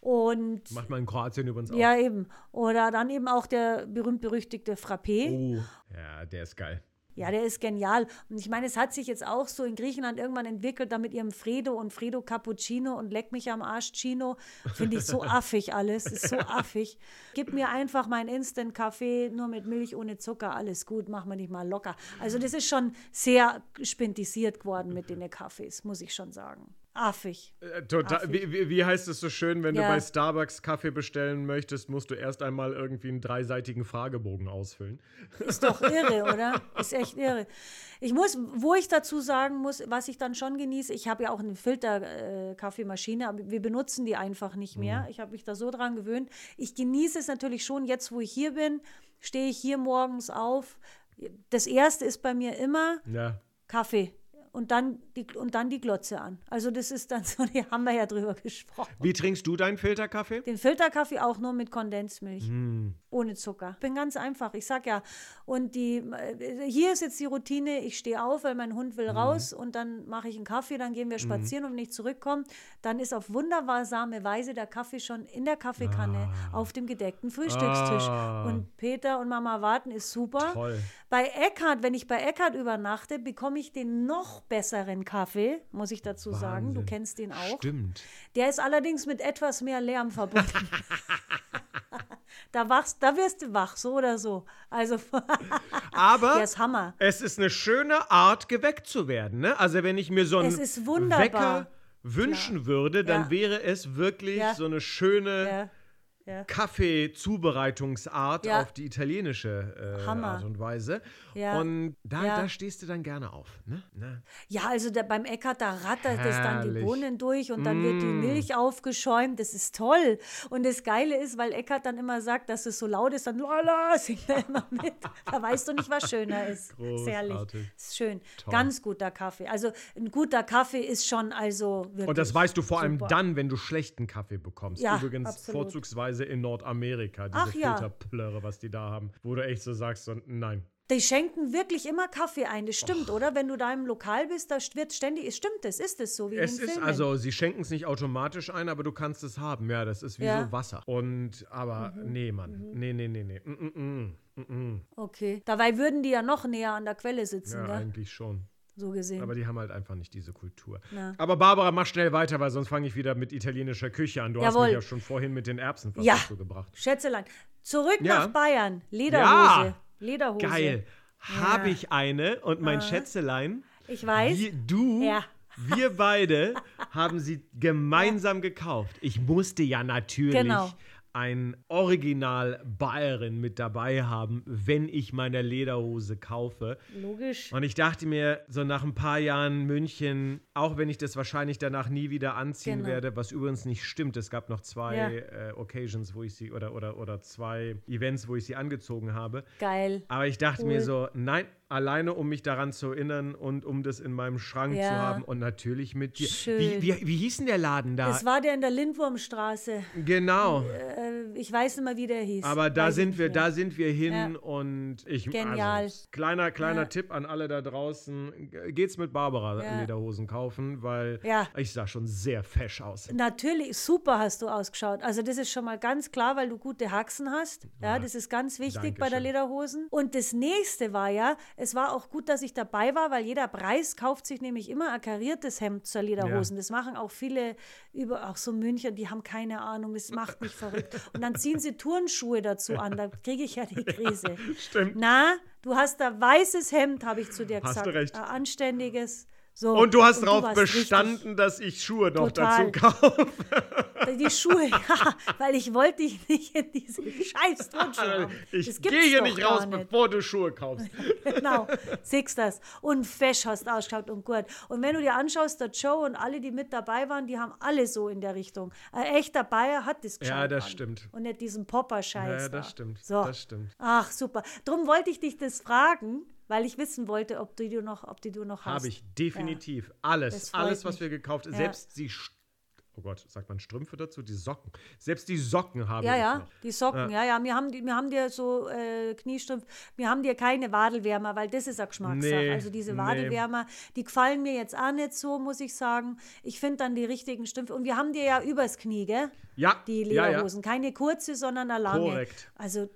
Und Macht man in Kroatien übrigens auch. ja, eben. Oder dann eben auch der berühmt-berüchtigte Frappé. Oh, ja, der ist geil. Ja, der ist genial. Und ich meine, es hat sich jetzt auch so in Griechenland irgendwann entwickelt, da mit ihrem Fredo und Fredo Cappuccino und Leck mich am Arsch Chino. Finde ich so affig alles. Ist so affig. Gib mir einfach meinen Instant-Kaffee, nur mit Milch, ohne Zucker, alles gut, mach mal nicht mal locker. Also, das ist schon sehr spintisiert geworden mit den Kaffees, muss ich schon sagen. Affig. Äh, total, Affig. wie, wie, wie heißt es so schön, wenn Ja. du bei Starbucks Kaffee bestellen möchtest, musst du erst einmal irgendwie einen dreiseitigen Fragebogen ausfüllen. Ist doch irre, oder? Ist echt irre. Ich muss, wo ich dazu sagen muss, was ich dann schon genieße, ich habe ja auch eine Filter-Kaffeemaschine, aber wir benutzen die einfach nicht mehr. Ich habe mich da so dran gewöhnt. Ich genieße es natürlich schon, jetzt wo ich hier bin, stehe ich hier morgens auf. Das erste ist bei mir immer Ja. Kaffee. Und dann, die, und dann die Glotze an. Also das ist dann so, die haben wir ja drüber gesprochen. Wie trinkst du deinen Filterkaffee? Den Filterkaffee auch nur mit Kondensmilch. Hm. Ohne Zucker. Bin ganz einfach. Ich sag ja, und die, äh, hier ist jetzt die Routine, ich stehe auf, weil mein Hund will Mhm. raus und dann mache ich einen Kaffee, dann gehen wir spazieren und wenn ich zurückkomme, dann ist auf wundersame Weise der Kaffee schon in der Kaffeekanne auf dem gedeckten Frühstückstisch. Ah. Und Peter und Mama warten ist super. Toll. Bei Eckhard, wenn ich bei Eckhard übernachte, bekomme ich den noch besseren Kaffee, muss ich dazu sagen. Du Wahnsinn. kennst den auch. Stimmt. Der ist allerdings mit etwas mehr Lärm verbunden. da, wachst, da wirst du wach, so oder so. Also, Aber ist es ist eine schöne Art, geweckt zu werden. Ne? Also wenn ich mir so einen. Wecker wünschen würde, dann Ja. wäre es wirklich Ja. so eine schöne Ja. Kaffeezubereitungsart Ja. auf die italienische äh. Art und Weise. Ja. Und da, da stehst du dann gerne auf. Ne? Ne? ja, also da, beim Eckhard, da rattert es dann die. Bohnen durch und dann wird die Mm. Milch aufgeschäumt. Das ist toll. Und das Geile ist, weil Eckhard dann immer sagt, dass es so laut ist, dann lala, singt er immer mit. Da weißt du nicht, was schöner ist. Großartig. Ist schön. Toll. Ganz guter Kaffee. Also ein guter Kaffee ist schon also wirklich Und das weißt du vor allem super. dann, wenn du schlechten Kaffee bekommst. Ja, Übrigens absolut. vorzugsweise in Nordamerika, diese Ach ja. Filterplörre, was die da haben. Wo du echt so sagst, so, nein. Die schenken wirklich immer Kaffee ein, das stimmt, oder? Wenn du da im Lokal bist, da wird ständig, es stimmt es, ist es so wie Es in den ist Filmen. also, sie schenken es nicht automatisch ein, aber du kannst es haben. Ja, das ist wie Ja. so Wasser. Und, aber, Mhm. nee, Mann. Nee, nee, nee, nee. Mm, mm, mm. Mm, mm. Okay. Dabei würden die ja noch näher an der Quelle sitzen, Ja, gell? eigentlich schon. So gesehen. Aber die haben halt einfach nicht diese Kultur. Na. Aber Barbara, mach schnell weiter, weil sonst fange ich wieder mit italienischer Küche an. Du hast Jawohl. mich ja schon vorhin mit den Erbsen fast Ja. dazu gebracht. Schätzelein, zurück Ja. nach Bayern. Lederhose. Ja. Lederhose. Geil. Habe ich eine und mein Schätzelein, Ich weiß. wir, du, Ja. wir beide haben sie gemeinsam gekauft. Ich musste ja natürlich Genau. Ein Original Bayerin mit dabei haben, wenn ich meine Lederhose kaufe. Logisch. Und ich dachte mir, so nach ein paar Jahren München, auch wenn ich das wahrscheinlich danach nie wieder anziehen Genau. werde, was übrigens nicht stimmt, es gab noch zwei Ja. äh, Occasions, wo ich sie, oder, oder, oder zwei Events, wo ich sie angezogen habe. Geil. Aber ich dachte Cool. mir so, nein, alleine um mich daran zu erinnern und um das in meinem Schrank zu Ja. haben und natürlich mit dir. Schön. Wie, wie, wie hieß denn der Laden da? Das war der in der Lindwurmstraße. genau. Äh, ich weiß nicht mehr, wie der hieß. Aber da Weiß sind wir, da sind wir hin Ja. und ich Genial. Also, kleiner, kleiner Ja. Tipp an alle da draußen: Geht's mit Barbara Ja. Lederhosen kaufen, weil ich sah schon sehr fesch aus. Natürlich, super hast du ausgeschaut. Also das ist schon mal ganz klar, weil du gute Haxen hast. Ja, das ist ganz wichtig bei der Dankeschön. Lederhosen. Und das nächste war ja, es war auch gut, dass ich dabei war, weil jeder Preis kauft sich nämlich immer ein kariertes Hemd zur Lederhosen. Das machen auch viele über, auch so München, die haben keine Ahnung, das macht mich verrückt. Und dann ziehen sie Turnschuhe dazu an, da kriege ich ja die Krise. Stimmt. Na, du hast da weißes Hemd, habe ich zu dir Hast gesagt. du recht. Ein anständiges. So. Und du hast darauf richtig- bestanden, dass ich Schuhe noch Total. dazu kaufe. Die Schuhe, ja, weil ich wollte dich nicht in diese scheiß Turnschuhe. Ich gehe hier nicht raus, nicht. bevor du Schuhe kaufst. Genau, siehst das. Und fesch hast ausgeschaut und gut. Und wenn du dir anschaust, der Joe und alle, die mit dabei waren, die haben alle so in der Richtung. Ein echter Bayer hat das Ja, gescheit das an. stimmt. Und nicht diesen Popper-Scheiß Ja, da. das stimmt. So. Das stimmt. Ach, super. Drum wollte ich dich das fragen, weil ich wissen wollte, ob du die noch, ob die du noch hast. Habe ich definitiv. Alles, Das freut alles, was mich. wir gekauft haben. Ja. Selbst die, oh Gott, sagt man Strümpfe dazu? Die Socken. Selbst die Socken habe Ja, ich ja, noch. die Socken, ja, ja. Wir haben, wir haben dir so äh, Kniestrümpfe, wir haben dir keine Wadelwärmer, weil das ist eine Geschmackssache. Nee, also diese nee. Wadelwärmer, die gefallen mir jetzt auch nicht so, muss ich sagen. Ich finde dann die richtigen Strümpfe. Und wir haben dir ja übers Knie, gell? Ja, Die ja, ja. Lederhosen. Keine kurze, sondern eine lange. Korrekt. Also äh,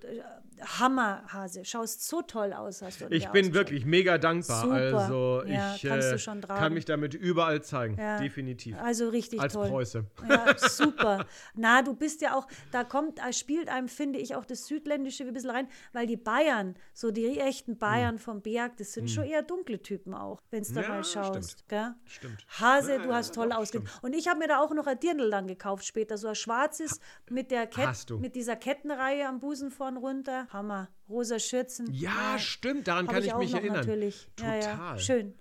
Hammerhase. Schaust so toll aus, hast du. Ich bin wirklich mega dankbar. Super. Also Ja, ich äh, kann mich damit überall zeigen. Ja. Definitiv. Also richtig Als toll. Preuße. Ja, super. Na, du bist ja auch, da kommt, da spielt einem, finde ich, auch das Südländische ein bisschen rein, weil die Bayern, so die echten Bayern vom Berg, das sind schon eher dunkle Typen auch, wenn du da mal schaust. stimmt. Gell? Stimmt. Hase, du hast toll ausgesehen. Und ich habe mir da auch noch ein Dirndl dann gekauft später, so ein schwarzes mit der. Kette, mit dieser Kettenreihe am Busen vorn runter. Hammer. Rosa Schürzen. Ja, stimmt, daran Hab kann ich, auch mich noch erinnern. Natürlich. Ja, ja. Total. Schön.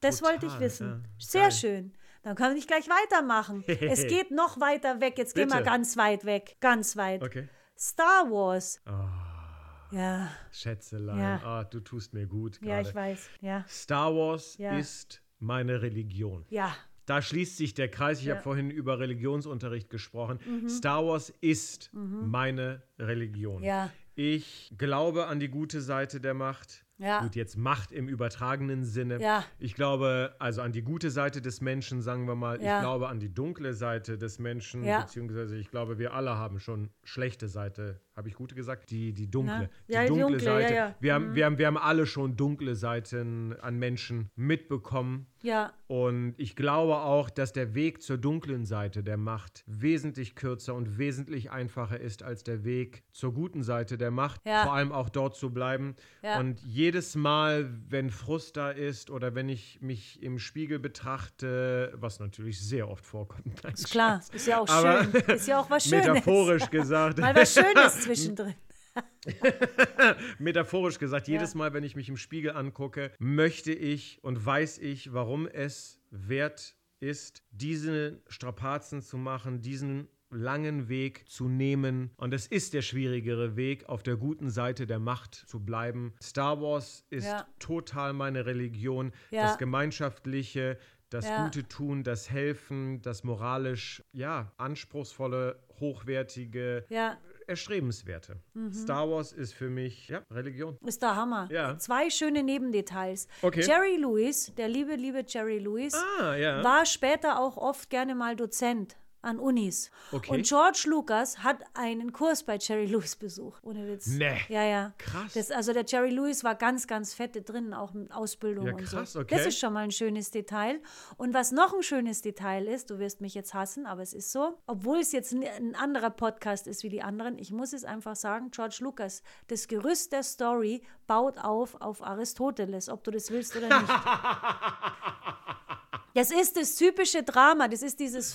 Das wollte ich Total, wissen. ja. Sehr Geil. schön. Dann kann ich gleich weitermachen. es geht noch weiter weg. Jetzt gehen wir Bitte. ganz weit weg. Ganz weit. Okay. Star Wars. Oh, Ja, Schätzelein, Ja. ah, du tust mir gut ja, gerade. ich weiß. Ja, Star Wars Ja. ist meine Religion. ja, Da schließt sich der Kreis. Ich Ja. Mhm. habe vorhin über Religionsunterricht gesprochen. Star Wars ist meine Religion. Ja. Ich glaube an die gute Seite der Macht. Ja. Gut, jetzt Macht im übertragenen Sinne. Ja. Ich glaube also an die gute Seite des Menschen, sagen wir mal. Ja. Ich glaube an die dunkle Seite des Menschen, beziehungsweise ich glaube, wir alle haben schon schlechte Seite. Habe ich gute gesagt? Die, die dunkle. Ja, die dunkle, dunkle, ja, Seite. ja. Mhm. Wir, haben, wir, haben, wir haben alle schon dunkle Seiten an Menschen mitbekommen. ja, Und ich glaube auch, dass der Weg zur dunklen Seite der Macht wesentlich kürzer und wesentlich einfacher ist als der Weg zur guten Seite der Macht. Ja. Vor allem auch dort zu bleiben. Ja. Und jedes Mal, wenn Frust da ist oder wenn ich mich im Spiegel betrachte, was natürlich sehr oft vorkommt. Ist klar. Ist ja auch schön. Ist ja auch was Schönes. Metaphorisch gesagt. Mal was Schönes zwischendrin. Metaphorisch gesagt, jedes Mal, wenn ich mich im Spiegel angucke, möchte ich und weiß ich, warum es wert ist, diese Strapazen zu machen, diesen langen Weg zu nehmen. Und es ist der schwierigere Weg, auf der guten Seite der Macht zu bleiben. Star Wars ist Ja. total meine Religion. Ja. Das Gemeinschaftliche, das Ja. Gute tun, das Helfen, das moralisch, ja, anspruchsvolle, hochwertige, Ja, erstrebenswerte. Mhm. Star Wars ist für mich ja, Religion. ist der Hammer. Ja. Zwei schöne Nebendetails. Okay. Jerry Lewis, der liebe, liebe Jerry Lewis, Ah, ja. war später auch oft gerne mal Dozent an Unis. Okay. Und George Lucas hat einen Kurs bei Jerry Lewis besucht. Ohne Witz. Nee. Ja, ja. Krass. Das, also der Jerry Lewis war ganz, ganz fette drin, auch mit Ausbildung Ja, und krass, so. okay. Das ist schon mal ein schönes Detail. Und was noch ein schönes Detail ist, du wirst mich jetzt hassen, aber es ist so, obwohl es jetzt ein- ein anderer Podcast ist wie die anderen, ich muss es einfach sagen, George Lucas, das Gerüst der Story baut auf auf Aristoteles, ob du das willst oder nicht. Das ist das typische Drama. Das ist dieses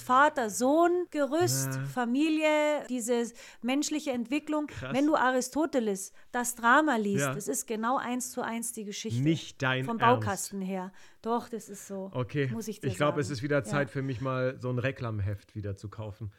Vater-Sohn-Gerüst, Familie, diese menschliche Entwicklung. Wenn du Aristoteles das Drama liest, Ja. das ist genau eins zu eins die Geschichte. Nicht dein Vom Ernst. Baukasten her. Doch, das ist so. Okay. Muss ich dir ich glaube, es ist wieder Ja. Zeit für mich mal so ein Reklamheft wieder zu kaufen.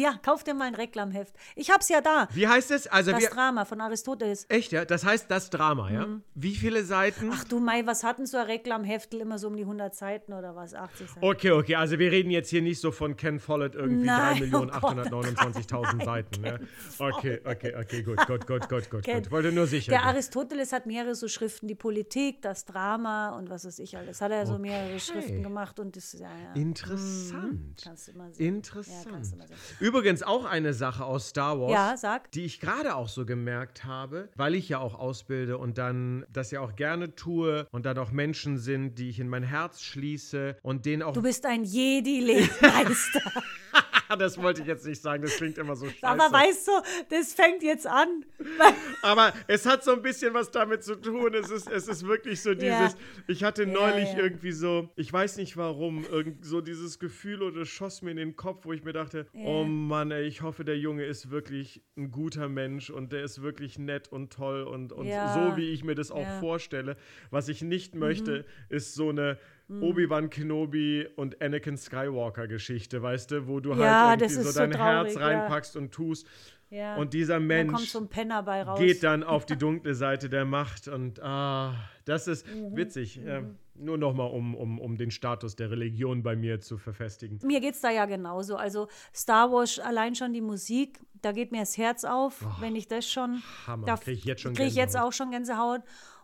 Ja, kauf dir mal ein Reklamheft. Ich hab's ja da. Wie heißt es? Also Das wir, Drama von Aristoteles. echt, ja? Das heißt das Drama, ja? Wie viele Seiten? Mhm. Ach du Mai, was hatten so ein Reklamheftel immer so um die 100 Seiten oder was? 80 Seiten. Okay, okay, also wir reden jetzt hier nicht so von Ken Follett irgendwie Nein, oh 3.829.000 Seiten. Ne? Okay, okay, okay, gut, gut, gut, gut, gut, gut. Wollte nur sicher. Der. Aristoteles hat mehrere so Schriften, die Politik, das Drama und was weiß ich alles. Hat er so mehrere Schriften gemacht und das, ja, ja. Interessant. Kannst du mal sehen. Ja, Interessant. kannst du mal sehen. Übrigens auch eine Sache aus Star Wars. Ja, sag. Die ich gerade auch so gemerkt habe, weil ich ja auch ausbilde und dann das ja auch gerne tue und dann auch Menschen sind, die ich in mein Herz schließe und denen auch. Du bist ein Jedi-Lehrmeister. das wollte ich jetzt nicht sagen, das klingt immer so scheiße. Aber weißt du, das fängt jetzt an. Aber es hat so ein bisschen was damit zu tun. Es ist, es ist wirklich so dieses, Ja. ich hatte neulich ja. irgendwie so, ich weiß nicht warum, irgend so dieses Gefühl oder schoss mir in den Kopf, wo ich mir dachte, oh Mann, ey, ich hoffe, der Junge ist wirklich ein guter Mensch und der ist wirklich nett und toll und, und Ja. so, wie ich mir das auch Ja. Mhm. vorstelle. Was ich nicht möchte, ist so eine Obi-Wan Kenobi und Anakin Skywalker Geschichte, weißt du, wo du Ja, halt irgendwie so ist so dein Herz traurig, ja. reinpackst und tust. Ja. Und dieser Mensch raus. geht dann auf die dunkle Seite der Macht und ah, das ist Mhm. witzig. Ähm, nur nochmal, um, um, um den Status der Religion bei mir zu verfestigen. Mir geht es da ja genauso. Also Star Wars, allein schon die Musik, da geht mir das Herz auf, wenn ich das schon. Hammer. Da Krieg ich jetzt schon krieg ich jetzt Gänsehaut. auch schon Gänsehaut.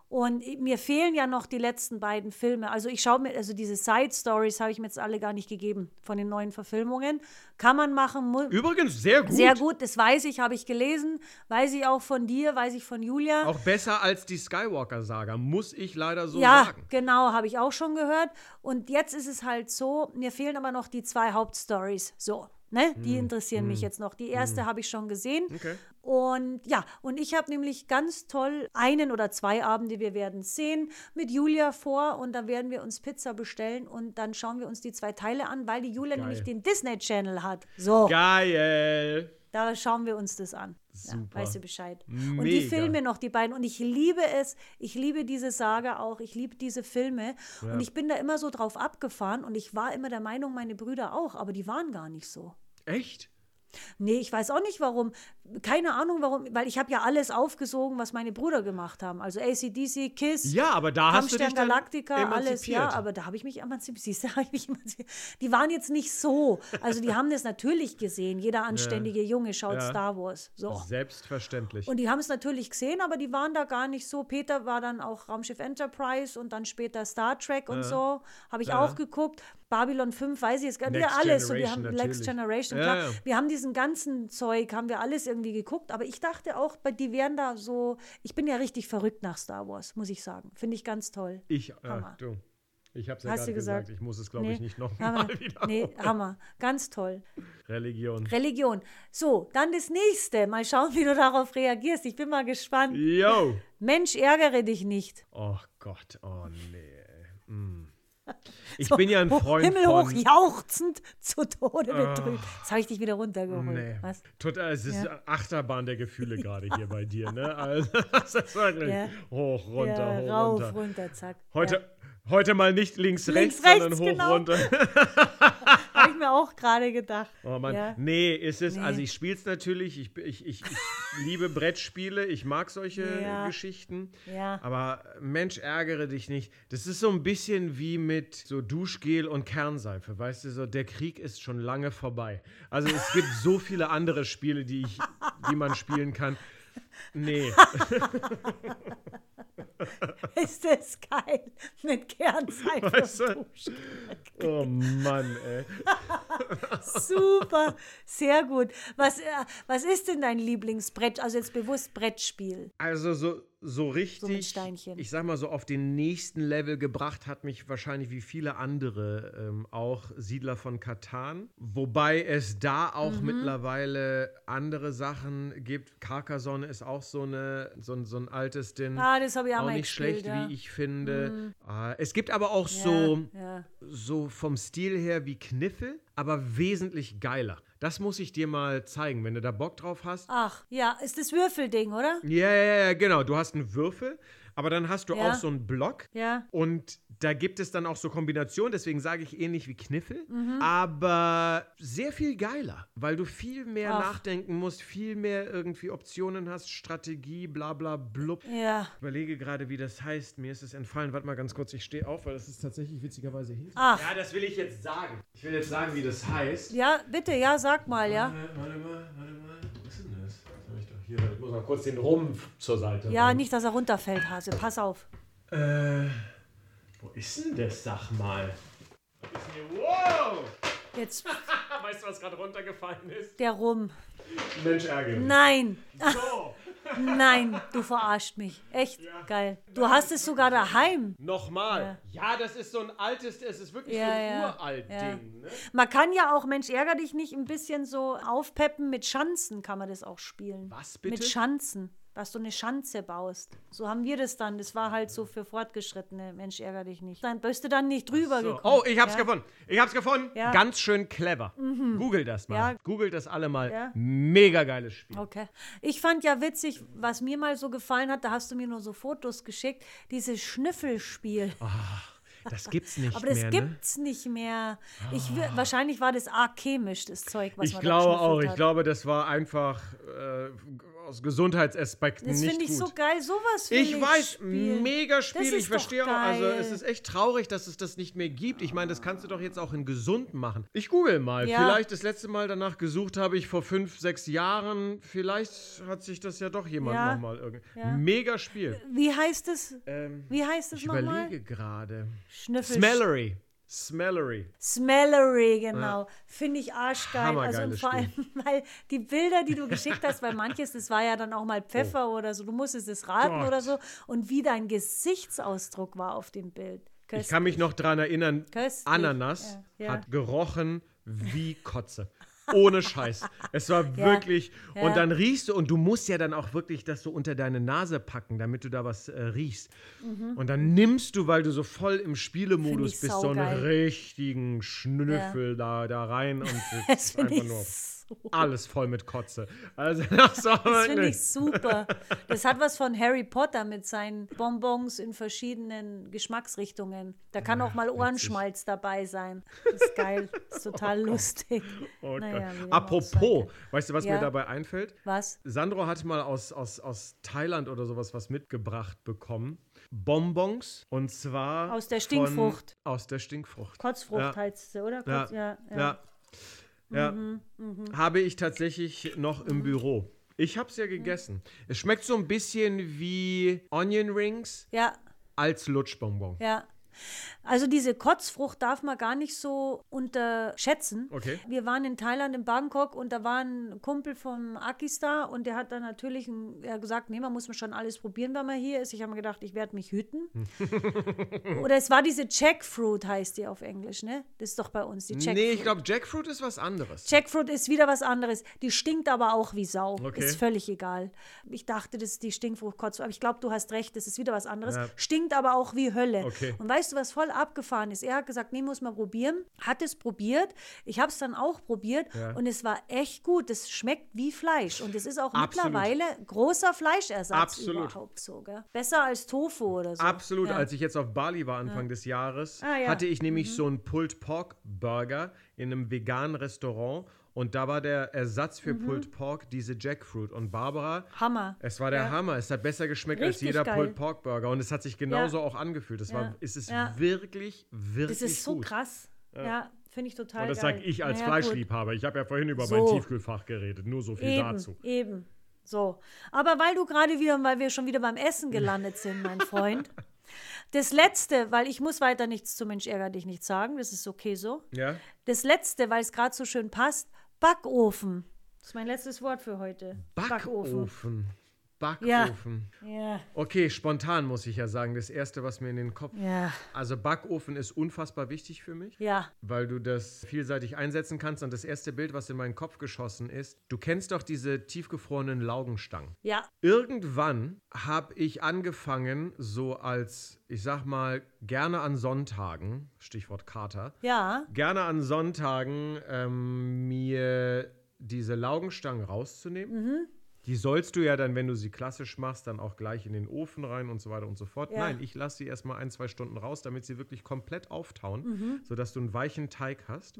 Und mir fehlen ja noch die letzten beiden Filme. Also ich schaue mir, also diese Side Stories habe ich mir jetzt alle gar nicht gegeben von den neuen Verfilmungen. Kann man machen, Übrigens, sehr gut. sehr gut, das weiß ich, habe ich gelesen, weiß ich auch von dir, weiß ich von Julia. Auch besser als die Skywalker-Saga, muss ich leider so ja, sagen. genau, habe ich auch schon gehört. Und jetzt ist es halt so, mir fehlen aber noch die zwei Hauptstories. So, ne? Die interessieren mich jetzt noch. Die erste habe ich schon gesehen. Hm. Okay. Und ja, und ich habe nämlich ganz toll einen oder zwei Abende, wir werden sehen, mit Julia vor und da werden wir uns Pizza bestellen und dann schauen wir uns die zwei Teile an, weil die Julia Geil. nämlich den Disney Channel hat. So. Geil. Da schauen wir uns das an. Super. Ja, weißt du Bescheid. Und die Mega. Filme noch, die beiden. Und ich liebe es. Ich liebe diese Saga auch. Ich liebe diese Filme. Und ich bin da immer so drauf abgefahren. Und ich war immer der Meinung, meine Brüder auch. Aber die waren gar nicht so. Echt? Nee, ich weiß auch nicht warum. Keine Ahnung warum, weil ich habe ja alles aufgesogen, was meine Brüder gemacht haben. Also ACDC, Kiss, Ja, aber da hast du dich Galactica, alles, ja, aber da habe ich mich emanzipiert. Siehst du, ich mich emanzipiert. Die waren jetzt nicht so. Also die haben das natürlich gesehen. Jeder anständige Junge schaut Ja. Star Wars. So. Selbstverständlich. Und die haben es natürlich gesehen, aber die waren da gar nicht so. Peter war dann auch Raumschiff Enterprise und dann später Star Trek und so. Habe ich Ja. auch geguckt. Babylon 5, weiß ich jetzt gar nicht. Ja, alles. So, wir haben Generation Next natürlich. Generation, Ja, klar. ja. Wir haben diesen ganzen Zeug, haben wir alles irgendwie geguckt. Aber ich dachte auch, bei- die wären da so. Ich bin ja richtig verrückt nach Star Wars, muss ich sagen. Finde ich ganz toll. ich, äh, Hammer. du. Ich habe es ja Hast gerade gesagt. gesagt? Ich muss es, glaube Nee, ich, nicht nochmal Hammer. wieder. Nee, Hammer. Ganz toll. Religion. Religion. So, dann das nächste. Mal schauen, wie du darauf reagierst. Ich bin mal gespannt. Yo. Mensch, ärgere dich nicht. Oh Gott, oh nee. Mm. Ich So, bin ja ein Freund Himmelhoch von... jauchzend zu Tode betrübt. Jetzt habe ich dich wieder runtergeholt. Nee. Was? Total, es ist Ja. Achterbahn der Gefühle gerade hier bei dir, ne? Also, das ist wirklich Ja. hoch, runter, ja, hoch, rauf, runter. runter, zack. Heute, heute mal nicht links, Links, rechts, sondern rechts, hoch, genau. runter. Ich mir auch gerade gedacht. Oh Mann. Ja. Nee, ist es, Nee. also ich spiele es natürlich, ich, ich, ich, ich liebe Brettspiele, ich mag solche Ja. Geschichten. Ja. Aber Mensch, ärgere dich nicht. Das ist so ein bisschen wie mit so Duschgel und Kernseife, weißt du, so der Krieg ist schon lange vorbei. Also es gibt so viele andere Spiele, die, ich, die man spielen kann. Nee, Ist das geil. Mit Kernseife. Weißt du? Oh Mann, ey. Super. Sehr gut. Was, äh, was ist denn dein Lieblingsbrett? Also jetzt bewusst Brettspiel. Also so, so richtig, Steinchen. ich sag mal so auf den nächsten Level gebracht hat mich wahrscheinlich wie viele andere ähm, auch Siedler von Katan. Wobei es da auch Mhm. mittlerweile andere Sachen gibt. Carcassonne ist auch so, eine, so, ein- so ein altes Ding. Ah, das habe ich auch, auch mal nicht schlecht, ja. Mhm. wie ich finde. Ah, es gibt aber auch so, Ja, ja. so vom Stil her wie Kniffel, aber wesentlich geiler. Das muss ich dir mal zeigen, wenn du da Bock drauf hast. Ach, ja, ist das Würfelding, oder? Ja, ja, ja, genau. Du hast einen Würfel, aber dann hast du Ja. auch so einen Block. Ja. Und da gibt es dann auch so Kombinationen, deswegen sage ich ähnlich wie Kniffel, Mhm. aber sehr viel geiler, weil du viel mehr Ach. nachdenken musst, viel mehr irgendwie Optionen hast, Strategie, bla bla blub. Ja. Ich überlege gerade, wie das heißt. Mir ist es entfallen. Warte mal ganz kurz, ich stehe auf, weil das ist tatsächlich witzigerweise hinter. Ach. Ja, das will ich jetzt sagen. Ich will jetzt sagen, wie das heißt. Ja, bitte, ja, sag mal, ja. Warte, warte mal, warte mal. Was ist denn das? Hier. ich muss mal kurz den Rumpf zur Seite. Ja, räumen. nicht, dass er runterfällt, Hase. Pass auf. Äh, wo ist denn das, sag mal? Was ist denn hier? Wow! Jetzt Weißt du, was gerade runtergefallen ist? der Rum. Mensch, ärgere. Nein, So, nein, du verarscht mich. Echt geil. Du hast es sogar daheim. nochmal. Ja. das ist so ein altes, es ist wirklich Ja, so ein ja, uralt ja. Ding. Ne? Man kann ja auch, Mensch, ärger dich nicht, ein bisschen so aufpeppen. Mit Schanzen kann man das auch spielen. Was bitte? Mit Schanzen. Dass du eine Schanze baust. So haben wir das dann. Das war halt so für Fortgeschrittene. Mensch, ärger dich nicht. Dann bist du dann nicht drüber So. gekommen. Oh, ich hab's ja? gefunden. Ich hab's gefunden. Ja. Mhm. Ganz schön clever. Google das mal. Ja. Google das alle mal. Ja. Mega geiles Spiel. Okay. Ich fand ja witzig, was mir mal so gefallen hat, da hast du mir nur so Fotos geschickt, dieses Schnüffelspiel. Das gibt's nicht Aber das mehr, ne? gibt's nicht mehr. Ich, wir- wahrscheinlich war das arg chemisch, das Zeug, was Ich man glaube auch. geschnüffelt Ich hat. glaube, das war einfach äh, aus Gesundheitsaspekten Das nicht finde ich so geil. Sowas will Ich ich weiß, spielen. mega Spiel. Das Ich verstehe auch. Also, es ist echt traurig, dass es das nicht mehr gibt. Ich meine, das kannst du doch jetzt auch in gesund machen. Ich google mal. Ja. Vielleicht das letzte Mal danach gesucht habe ich vor fünf, sechs Jahren. Vielleicht hat sich das ja doch jemand Ja. nochmal irgendwie. Ja. Mega Spiel. Wie heißt es? Ähm, Wie heißt es ich nochmal? überlege gerade. Schnüffel. Smellery. Smellery. Smellery, genau. Finde ich arschgeil. Also vor allem, weil die Bilder, die du geschickt hast, weil manches, das war ja dann auch mal Pfeffer oder so, du musstest es raten Oh Gott. oder so. Und wie dein Gesichtsausdruck war auf dem Bild. Ich kann mich noch dran erinnern, Köstlich. Ananas Ja, ja. hat gerochen wie Kotze. Ohne Scheiß. Es war wirklich. ja. Und dann riechst du, und du musst ja dann auch wirklich das so unter deine Nase packen, damit du da was äh, riechst. Und dann nimmst du, weil du so voll im Spielemodus Mhm. Bist, so einen richtigen Schnüffel da, da rein und finde einfach nur so. alles voll mit Kotze. Also das Das finde ich super. Das hat was von Harry Potter mit seinen Bonbons in verschiedenen Geschmacksrichtungen. Da kann auch mal Ohrenschmalz dabei sein. Das ist geil. Das ist total lustig. Oh Naja, Apropos, weißt du, was Ja. mir dabei einfällt? Was? Sandro hat mal aus, aus, aus Thailand oder sowas was mitgebracht bekommen. Bonbons. Und zwar. Aus der von- Stinkfrucht. Aus der Stinkfrucht. Kotzfrucht Ja. heißt sie, oder? Ja. Kotz, ja, Ja. ja. Ja. Mhm, Habe ich tatsächlich noch im Büro. Ich habe es ja gegessen. Es schmeckt so ein bisschen wie Onion Rings ja. als Lutschbonbon. Ja. Also diese Kotzfrucht darf man gar nicht so unterschätzen. Okay. Wir waren in Thailand, in Bangkok und da war ein Kumpel vom Akista und der hat dann natürlich ein, gesagt, nee, man muss schon alles probieren, wenn man hier ist. Ich habe mir gedacht, ich werde mich hüten. Oder es war diese Jackfruit, heißt die auf Englisch, ne? Das ist doch bei uns, die Jackfruit. Nee, ich glaube, Jackfruit ist was anderes. Jackfruit ist wieder was anderes. Die stinkt aber auch wie Sau. Okay. Ist völlig egal. Ich dachte, das ist die Stinkfrucht Kotzfrucht. Aber ich glaube, du hast recht, das ist wieder was anderes. Ja. Stinkt aber auch wie Hölle. Okay. Und weißt du, was voll abgefahren ist? Er hat gesagt, nee, muss man probieren. Hat es probiert. Ich habe es dann auch probiert. Ja. Und es war echt gut. Es schmeckt wie Fleisch. Und es ist auch Absolut. mittlerweile großer Fleischersatz Absolut. überhaupt so. Gell? Besser als Tofu oder so. Absolut. Ja. Als ich jetzt auf Bali war Anfang des Jahres, Ah, ja. hatte ich nämlich so einen Pulled Pork Burger in einem veganen Restaurant und da war der Ersatz Mhm. für Pulled Pork diese Jackfruit und Barbara. Hammer. Es war der Ja. Hammer. Es hat besser geschmeckt als Richtig jeder geil. Pulled Pork Burger und es hat sich genauso auch angefühlt. Es war, Ja. es ist Ja. wirklich, wirklich Das ist so gut. krass. Ja, finde ich total Und das sage ich als Naja, gut. Fleischliebhaber. Ich habe ja vorhin über So. mein Tiefkühlfach geredet. Nur so viel Eben, dazu. eben. So. Aber weil du gerade wieder, weil wir schon wieder beim Essen gelandet sind, mein Freund. Das letzte, weil ich muss weiter nichts zu Mensch ärger dich nicht sagen, das ist okay so. Ja? Das letzte, weil es gerade so schön passt, Backofen. Das ist mein letztes Wort für heute. Backofen. Ja. Backofen. Ja, Okay, spontan muss ich ja sagen. Das erste, was mir in den Kopf. ja, Also Backofen ist unfassbar wichtig für mich. ja. weil du das vielseitig einsetzen kannst. Und das erste Bild, was in meinen Kopf geschossen ist, du kennst doch diese tiefgefrorenen Laugenstangen. Ja, Irgendwann habe ich angefangen, so als, ich sag mal, gerne an Sonntagen, Stichwort Kater, ja, gerne an Sonntagen ähm, mir diese Laugenstangen rauszunehmen. Die sollst du ja dann, wenn du sie klassisch machst, dann auch gleich in den Ofen rein und so weiter und so fort. Ja. Nein, ich lasse sie erstmal ein, zwei Stunden raus, damit sie wirklich komplett auftauen, Mhm. sodass du einen weichen Teig hast.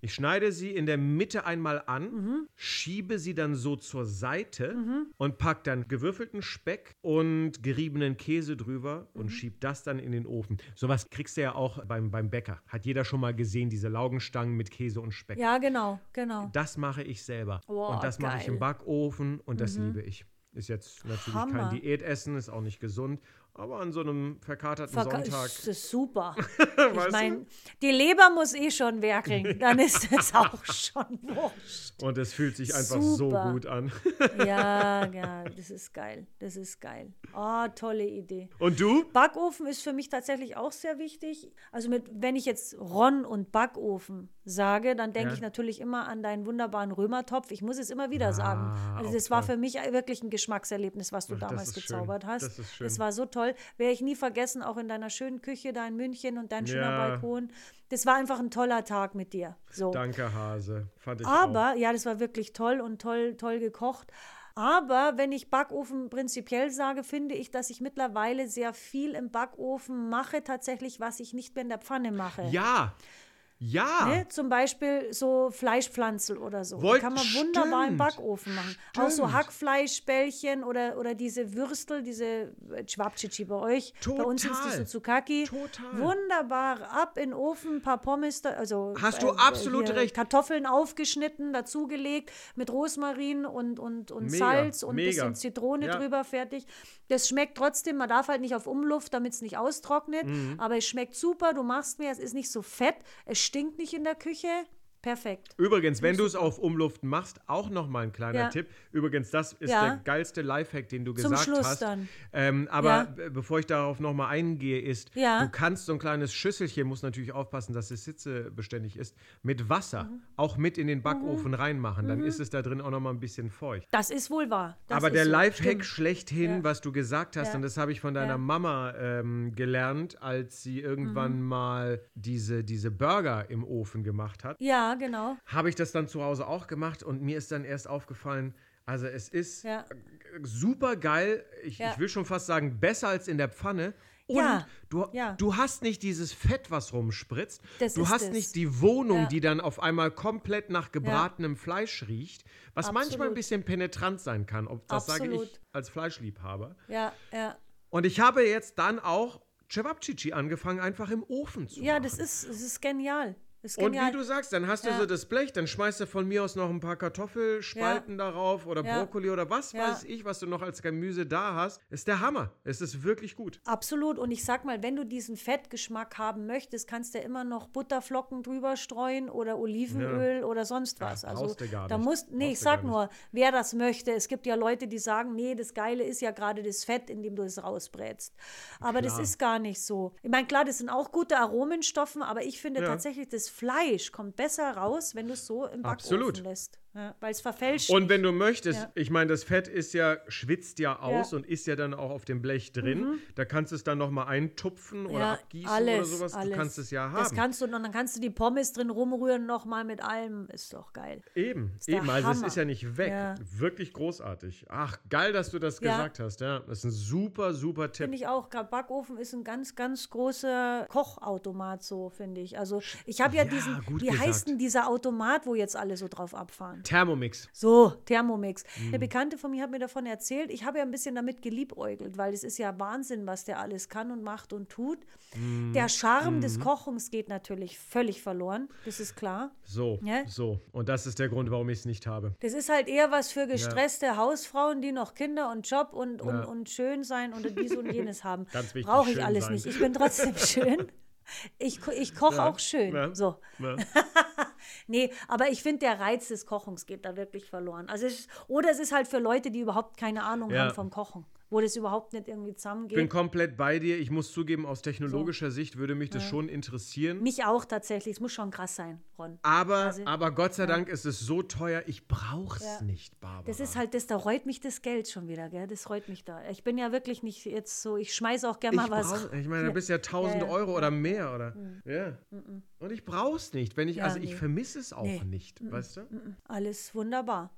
Ich schneide sie in der Mitte einmal an, Mhm. schiebe sie dann so zur Seite und pack dann gewürfelten Speck und geriebenen Käse drüber Mhm. und schieb das dann in den Ofen. Sowas kriegst du ja auch beim, beim Bäcker. Hat jeder schon mal gesehen, diese Laugenstangen mit Käse und Speck. Ja, genau, genau. Das mache ich selber. Boah, und das mache ich im geil. Mhm. Backofen und das liebe ich. Ist jetzt natürlich Hammer. kein Diätessen, ist auch nicht gesund, aber an so einem verkaterten Verka Sonntag. Das ist super. Weißt ich meine, die Leber muss eh schon werkeln. Dann ist es auch schon wurscht. Und es fühlt sich einfach Super. so gut an. Ja, ja, das ist geil. Das ist geil. Oh, tolle Idee. Und du? Backofen ist für mich tatsächlich auch sehr wichtig. Also mit, wenn ich jetzt Ron und Backofen sage, dann denke Ja. ich natürlich immer an deinen wunderbaren Römertopf. Ich muss es immer wieder sagen. Also das war toll. für mich wirklich ein Geschmackserlebnis, was du Ach, das damals ist schön. gezaubert hast. Das ist schön. Das war so toll. Werde ich nie vergessen, auch in deiner schönen Küche da in München und dein schöner Ja. Balkon. Das war einfach ein toller Tag mit dir. So. Danke, Hase. Fand ich auch. Aber, ja, das war wirklich toll und toll, toll gekocht. Aber wenn ich Backofen prinzipiell sage, finde ich, dass ich mittlerweile sehr viel im Backofen mache, tatsächlich, was ich nicht mehr in der Pfanne mache. Ja. Ja. Ne? Zum Beispiel so Fleischpflanzel oder so. Wollt- kann man wunderbar im stimmt. Backofen machen. Auch so Stimmt. Hackfleischbällchen oder, oder diese Würstel, diese äh, Chwabchichi bei euch. Bei uns es Total. diese Zucchaki. Total. Wunderbar. Ab in den Ofen, ein paar Pommes, da, also Hast du absolut hier recht. Kartoffeln aufgeschnitten, dazugelegt mit Rosmarin und, und, und Mega, Salz und ein bisschen Zitrone Ja. drüber, fertig. Das schmeckt trotzdem, man darf halt nicht auf Umluft, damit es nicht austrocknet, Mhm. aber es schmeckt super, du machst mir, es ist nicht so fett, es stinkt nicht in der Küche. Perfekt. Übrigens, wenn du es auf Umluften machst, auch noch mal ein kleiner Ja. Tipp. Übrigens, das ist Ja. der geilste Lifehack, den du Zum gesagt Schluss hast. dann. Ähm, aber Ja. bevor ich darauf noch mal eingehe, ist, Ja. du kannst so ein kleines Schüsselchen, muss natürlich aufpassen, dass es hitzebeständig ist, mit Wasser Mhm. auch mit in den Backofen reinmachen. Dann ist es da drin auch noch mal ein bisschen feucht. Das ist wohl wahr. Das Aber der so, Lifehack schlechthin, was du gesagt hast, und das habe ich von deiner. Mama ähm, gelernt, als sie irgendwann Mhm. mal diese, diese Burger im Ofen gemacht hat, Ja, genau. habe ich das dann zu Hause auch gemacht und mir ist dann erst aufgefallen, also es ist Ja. super geil, ich, Ja. ich will schon fast sagen, besser als in der Pfanne. Und Ja. du, Ja. du hast nicht dieses Fett, was rumspritzt. Das du hast es. nicht die Wohnung, Ja. die dann auf einmal komplett nach gebratenem Fleisch riecht, was manchmal ein Absolut. bisschen penetrant sein kann. Ob, das sage Absolut. ich als Fleischliebhaber. Ja, ja. Und ich habe jetzt dann auch Cevapcici angefangen, einfach im Ofen zu Ja, machen. das ist, das ist genial. Das Und wie du sagst, dann hast du Ja. so das Blech, dann schmeißt du von mir aus noch ein paar Kartoffelspalten darauf oder Ja. Brokkoli oder was Ja. weiß ich, was du noch als Gemüse da hast. Ist der Hammer. Es ist wirklich gut. Absolut. Und ich sag mal, wenn du diesen Fettgeschmack haben möchtest, kannst du immer noch Butterflocken drüber streuen oder Olivenöl oder sonst was. Ach, also da musst, nee, ich sag nur, wer das möchte. Es gibt ja Leute, die sagen, nee, das Geile ist ja gerade das Fett, in dem du es rausbrätst. Aber das Klar. ist gar nicht so. Ich meine, klar, das sind auch gute Aromenstoffe, aber ich finde Ja. tatsächlich, das Fleisch kommt besser raus, wenn du es so im Backofen Absolut. lässt. Ja, Weil es verfälscht. Und wenn du möchtest, Ja. ich meine, das Fett ist ja, schwitzt ja aus Ja. und ist ja dann auch auf dem Blech drin. Da kannst du es dann nochmal eintupfen oder abgießen alles, oder sowas. Alles. Du kannst es ja haben. Das kannst du und dann kannst du die Pommes drin rumrühren nochmal mit allem. Ist doch geil. Eben, eben. Also es Hammer. ist ja nicht weg. Wirklich großartig. Ach, geil, dass du das gesagt hast. Ja, das ist ein super, super Tipp. Finde ich auch. Backofen ist ein ganz, ganz großer Kochautomat, so finde ich. Also ich habe ja, diesen, wie gesagt. heißt denn dieser Automat, wo jetzt alle so drauf abfahren? Thermomix. So, Thermomix. Mhm. Eine Bekannte von mir hat mir davon erzählt. Ich habe ja ein bisschen damit geliebäugelt, weil es ist ja Wahnsinn, was der alles kann und macht und tut. Mhm. Der Charme des Kochens geht natürlich völlig verloren. Das ist klar. So, Ja. so. Und das ist der Grund, warum ich es nicht habe. Das ist halt eher was für gestresste Hausfrauen, die noch Kinder und Job und, und, Ja. und schön sein und dies und jenes haben. Ganz wichtig, Brauche ich alles sein. nicht. Ich bin trotzdem schön. Ich, ich koche Ja, auch schön. ja. So. Ja. Nee, aber ich finde, der Reiz des Kochens geht da wirklich verloren. Also es, oder es ist halt für Leute, die überhaupt keine Ahnung haben vom Kochen, wo das überhaupt nicht irgendwie Ich bin zusammengeht. komplett bei dir. Ich muss zugeben, aus technologischer Sicht würde mich das schon interessieren. Mich auch tatsächlich. Es muss schon krass sein, Ron. Aber, Also- aber Gott sei Dank ist es so teuer, ich brauche es Ja. nicht, Barbara. Das ist halt das, da reut mich das Geld schon wieder, gell? Das reut mich da. Ich bin ja wirklich nicht jetzt so, ich schmeiße auch gerne mal ich, was. brauch, ich meine, da bist ja 1000 Ja, ja. Euro oder mehr, oder? Ja. Und ich brauche es nicht. Wenn ich, Ja, also ich nee. vermisse es auch Nee. nicht, weißt du? Alles wunderbar.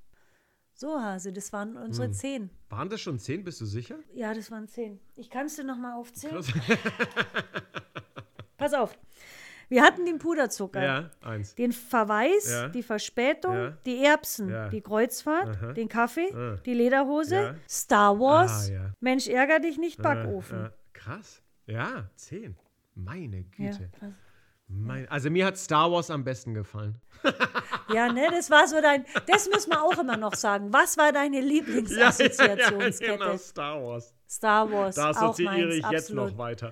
So, Hase, das waren unsere Hm. zehn. Waren das schon zehn, bist du sicher? Ja, das waren zehn. Ich kann es dir nochmal aufzählen. Pass auf. Wir hatten den Puderzucker, ja, den Verweis, Ja. die Verspätung, Ja. die Erbsen, Ja. die Kreuzfahrt, Aha. den Kaffee, Ah. die Lederhose, Ja. Star Wars, Ah, ja. Mensch, ärger dich nicht, Äh, Backofen. äh, krass. Ja, zehn. Meine Ja, Güte. krass. Mein, also mir hat Star Wars am besten gefallen. ja, ne, das war so dein, das müssen wir auch immer noch sagen. Was war deine Lieblingsassoziationskette? genau, Star Wars. Star Wars, Da assoziiere ich jetzt absolut. noch weiter.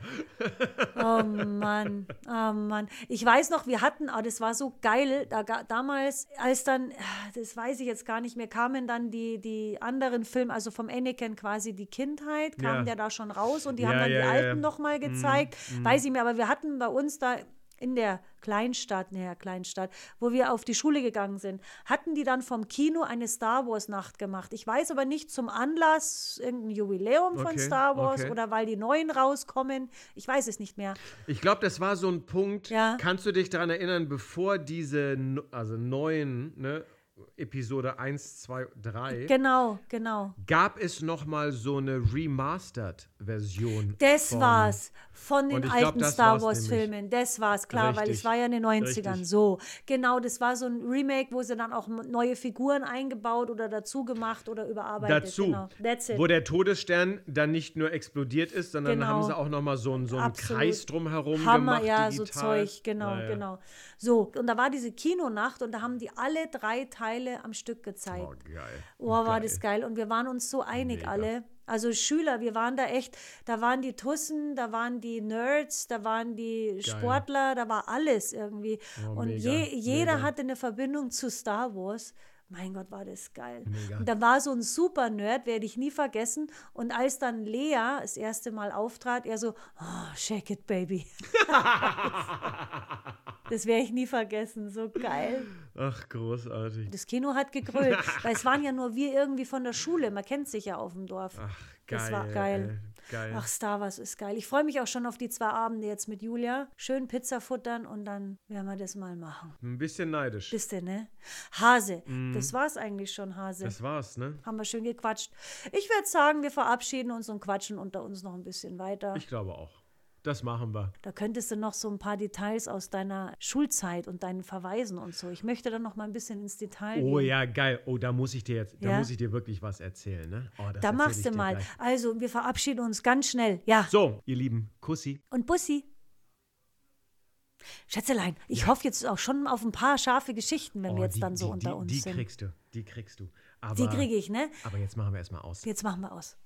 Oh Mann, oh Mann. Ich weiß noch, wir hatten, ah, das war so geil, da, damals, als dann, ah, das weiß ich jetzt gar nicht mehr, kamen dann die, die anderen Filme, also vom Anakin quasi die Kindheit, kam Ja. der da schon raus und die Ja, haben dann ja, die ja. Alten nochmal gezeigt. Weiß ich mir, aber wir hatten bei uns da in der Kleinstadt, naja, Kleinstadt, wo wir auf die Schule gegangen sind, hatten die dann vom Kino eine Star Wars Nacht gemacht. Ich weiß aber nicht zum Anlass, irgendein Jubiläum von Okay, Star Wars okay. oder weil die neuen rauskommen. Ich weiß es nicht mehr. Ich glaube, das war so ein Punkt. Ja. Kannst du dich daran erinnern, bevor diese also neuen, ne, Episode 1, 2, 3, Genau, genau. gab es noch mal so eine Remastered-Version. Das von- war's von den glaub, alten das Star war's Wars nämlich. Filmen. Das war's, klar, weil es Richtig, war ja in den 90ern richtig. so. Genau, das war so ein Remake, wo sie dann auch neue Figuren eingebaut oder dazu gemacht oder überarbeitet. Dazu, Genau. That's it. wo der Todesstern dann nicht nur explodiert ist, sondern Genau. haben sie auch noch mal so, einen- so einen Absolut. Kreis drumherum Hammer, gemacht, ja, digital. so Zeug, genau, Ja, ja. genau. So, und da war diese Kinonacht und da haben die alle drei Teile am Stück gezeigt. Oh, geil. Oh, war das geil. Und wir waren uns so einig Mega. alle. Also Schüler, wir waren da echt, da waren die Tussen, da waren die Nerds, da waren die Sportler, da war alles irgendwie. Oh, und mega, je, jeder mega. hatte eine Verbindung zu Star Wars. Mein Gott, war das geil. Mega. Und da war so ein super Nerd, werde ich nie vergessen. Und als dann Lea das erste Mal auftrat, er so, oh, shake it, baby. das werde ich nie vergessen, so geil. Ach, großartig. Das Kino hat gegrölt, weil es waren ja nur wir irgendwie von der Schule. Man kennt sich ja auf dem Dorf. Ach, geil. Das war geil. ey. Geil. Ach, Star Wars ist geil. Ich freue mich auch schon auf die zwei Abende jetzt mit Julia. Schön Pizza futtern und dann werden wir das mal machen. Ein bisschen neidisch. Bist du, ne? Hase. Das war's eigentlich schon, Hase. Das war's, ne? Haben wir schön gequatscht. Ich würde sagen, wir verabschieden uns und quatschen unter uns noch ein bisschen weiter. Ich glaube auch. Das machen wir. Da könntest du noch so ein paar Details aus deiner Schulzeit und deinen Verweisen und so. Ich möchte dann noch mal ein bisschen ins Detail Oh gehen. ja, geil. Oh, da muss ich dir jetzt, da Ja? muss ich dir wirklich was erzählen, ne? Oh, das Da machst du mal. gleich. Also, wir verabschieden uns ganz schnell. Ja. So, ihr Lieben, Kussi. Und Bussi. Schätzelein, ich hoffe jetzt auch schon auf ein paar scharfe Geschichten, wenn Oh, wir jetzt die, dann so die, unter die, uns die sind. kriegst du, die kriegst du. Aber, Die kriege ich, ne? Aber jetzt machen wir erstmal aus. Jetzt machen wir aus.